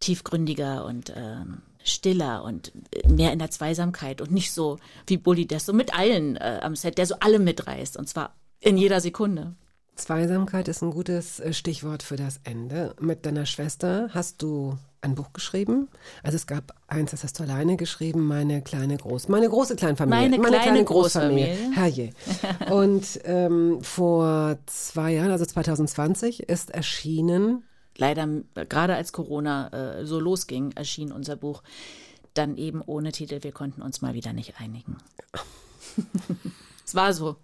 tiefgründiger und ähm, stiller und äh, mehr in der Zweisamkeit und nicht so wie Bully, der so mit allen äh, am Set, der so alle mitreißt und zwar in jeder Sekunde. Zweisamkeit ist ein gutes äh, Stichwort für das Ende. Mit deiner Schwester hast du ein Buch geschrieben. Also es gab eins, das hast du alleine geschrieben, meine kleine Groß, meine große Kleinfamilie, Meine kleine Großfamilie. Herrje. Und ähm, vor zwei Jahren, also 2020, ist erschienen. leider gerade als Corona äh, so losging, erschien unser Buch dann eben ohne Titel. Wir konnten uns mal wieder nicht einigen. es war so.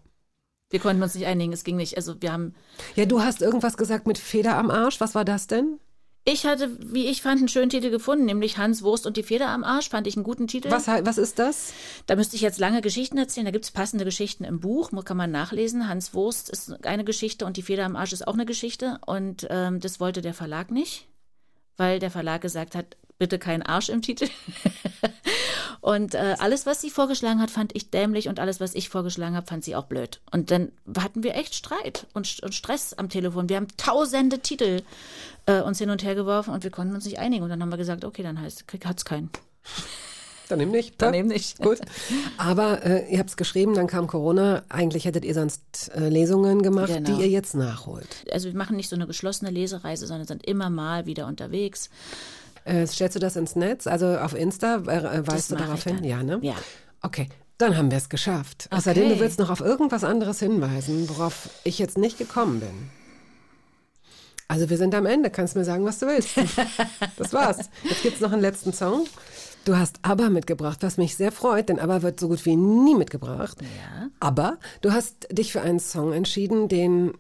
Wir konnten uns nicht einigen, es ging nicht. Also wir haben, Ja, du hast irgendwas gesagt mit Feder am Arsch. Was war das denn? Ich hatte, wie ich fand, einen schönen Titel gefunden, nämlich Hans Wurst und die Feder am Arsch. Fand ich einen guten Titel. Was, was ist das? Da müsste ich jetzt lange Geschichten erzählen. Da gibt es passende Geschichten im Buch, kann man nachlesen. Hans Wurst ist eine Geschichte und die Feder am Arsch ist auch eine Geschichte. Und ähm, das wollte der Verlag nicht, weil der Verlag gesagt hat, bitte kein Arsch im Titel. und äh, alles, was sie vorgeschlagen hat, fand ich dämlich und alles, was ich vorgeschlagen habe, fand sie auch blöd. Und dann hatten wir echt Streit und, und Stress am Telefon. Wir haben tausende Titel äh, uns hin und her geworfen und wir konnten uns nicht einigen. Und dann haben wir gesagt, okay, dann heißt hat's keinen. Dann eben nicht. Dann ja? eben nicht. Gut. Aber äh, ihr habt es geschrieben, dann kam Corona. Eigentlich hättet ihr sonst äh, Lesungen gemacht, Genau. die ihr jetzt nachholt. Also wir machen nicht so eine geschlossene Lesereise, sondern sind immer mal wieder unterwegs. Äh, stellst du das ins Netz? Also auf Insta äh, äh, weist du darauf hin? Ja, ne? Ja. Okay. Dann haben wir es geschafft. Okay. du willst noch auf irgendwas anderes hinweisen, worauf ich jetzt nicht gekommen bin. Also wir sind am Ende. Kannst mir sagen, was du willst. Das war's. Jetzt gibt's noch einen letzten Song. Du hast ABBA mitgebracht, was mich sehr freut, denn ABBA wird so gut wie nie mitgebracht. Ja. Aber du hast dich für einen Song entschieden, den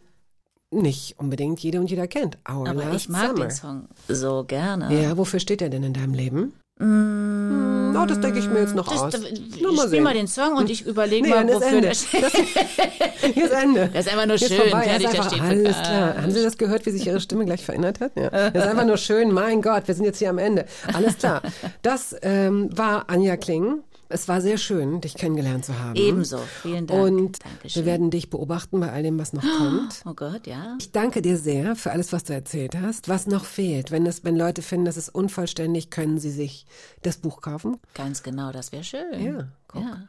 nicht unbedingt jede und jeder kennt. Our Aber Last ich mag Summer. den Song so gerne. Ja, wofür steht er denn in deinem Leben? Mm, oh, das denke ich mir jetzt noch Das, aus. da, Nur mal spiel mal den Song und ich überlege Nee, mal, wofür Ende. der steht. Hier ist Ende. Das ist einfach nur ist schön. vorbei. Er ist Fertig, einfach, steht alles für- klar. Haben Sie das gehört, wie sich Ihre Stimme gleich verändert hat? Ja. Das ist einfach nur schön. Mein Gott, wir sind jetzt hier am Ende. Alles klar. Das ähm, war Anja Kling. Es war sehr schön, dich kennengelernt zu haben. Ebenso. Vielen Dank. Und Dankeschön. wir werden dich beobachten bei all dem, was noch kommt. Oh Gott, ja. Ich danke dir sehr für alles, was du erzählt hast. Was noch fehlt, wenn, es, wenn Leute finden, das ist unvollständig, können sie sich das Buch kaufen. Ganz genau, das wäre schön. Ja, guck. ja.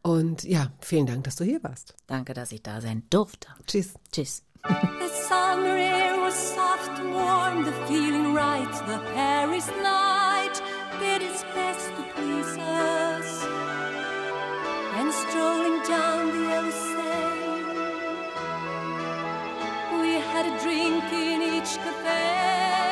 Und ja, vielen Dank, dass du hier warst. Danke, dass ich da sein durfte. Tschüss. Tschüss. The summer air was soft and warm, the feeling right. The Paris night did its best strolling down the yellow Seine, we had a drink in each cafe.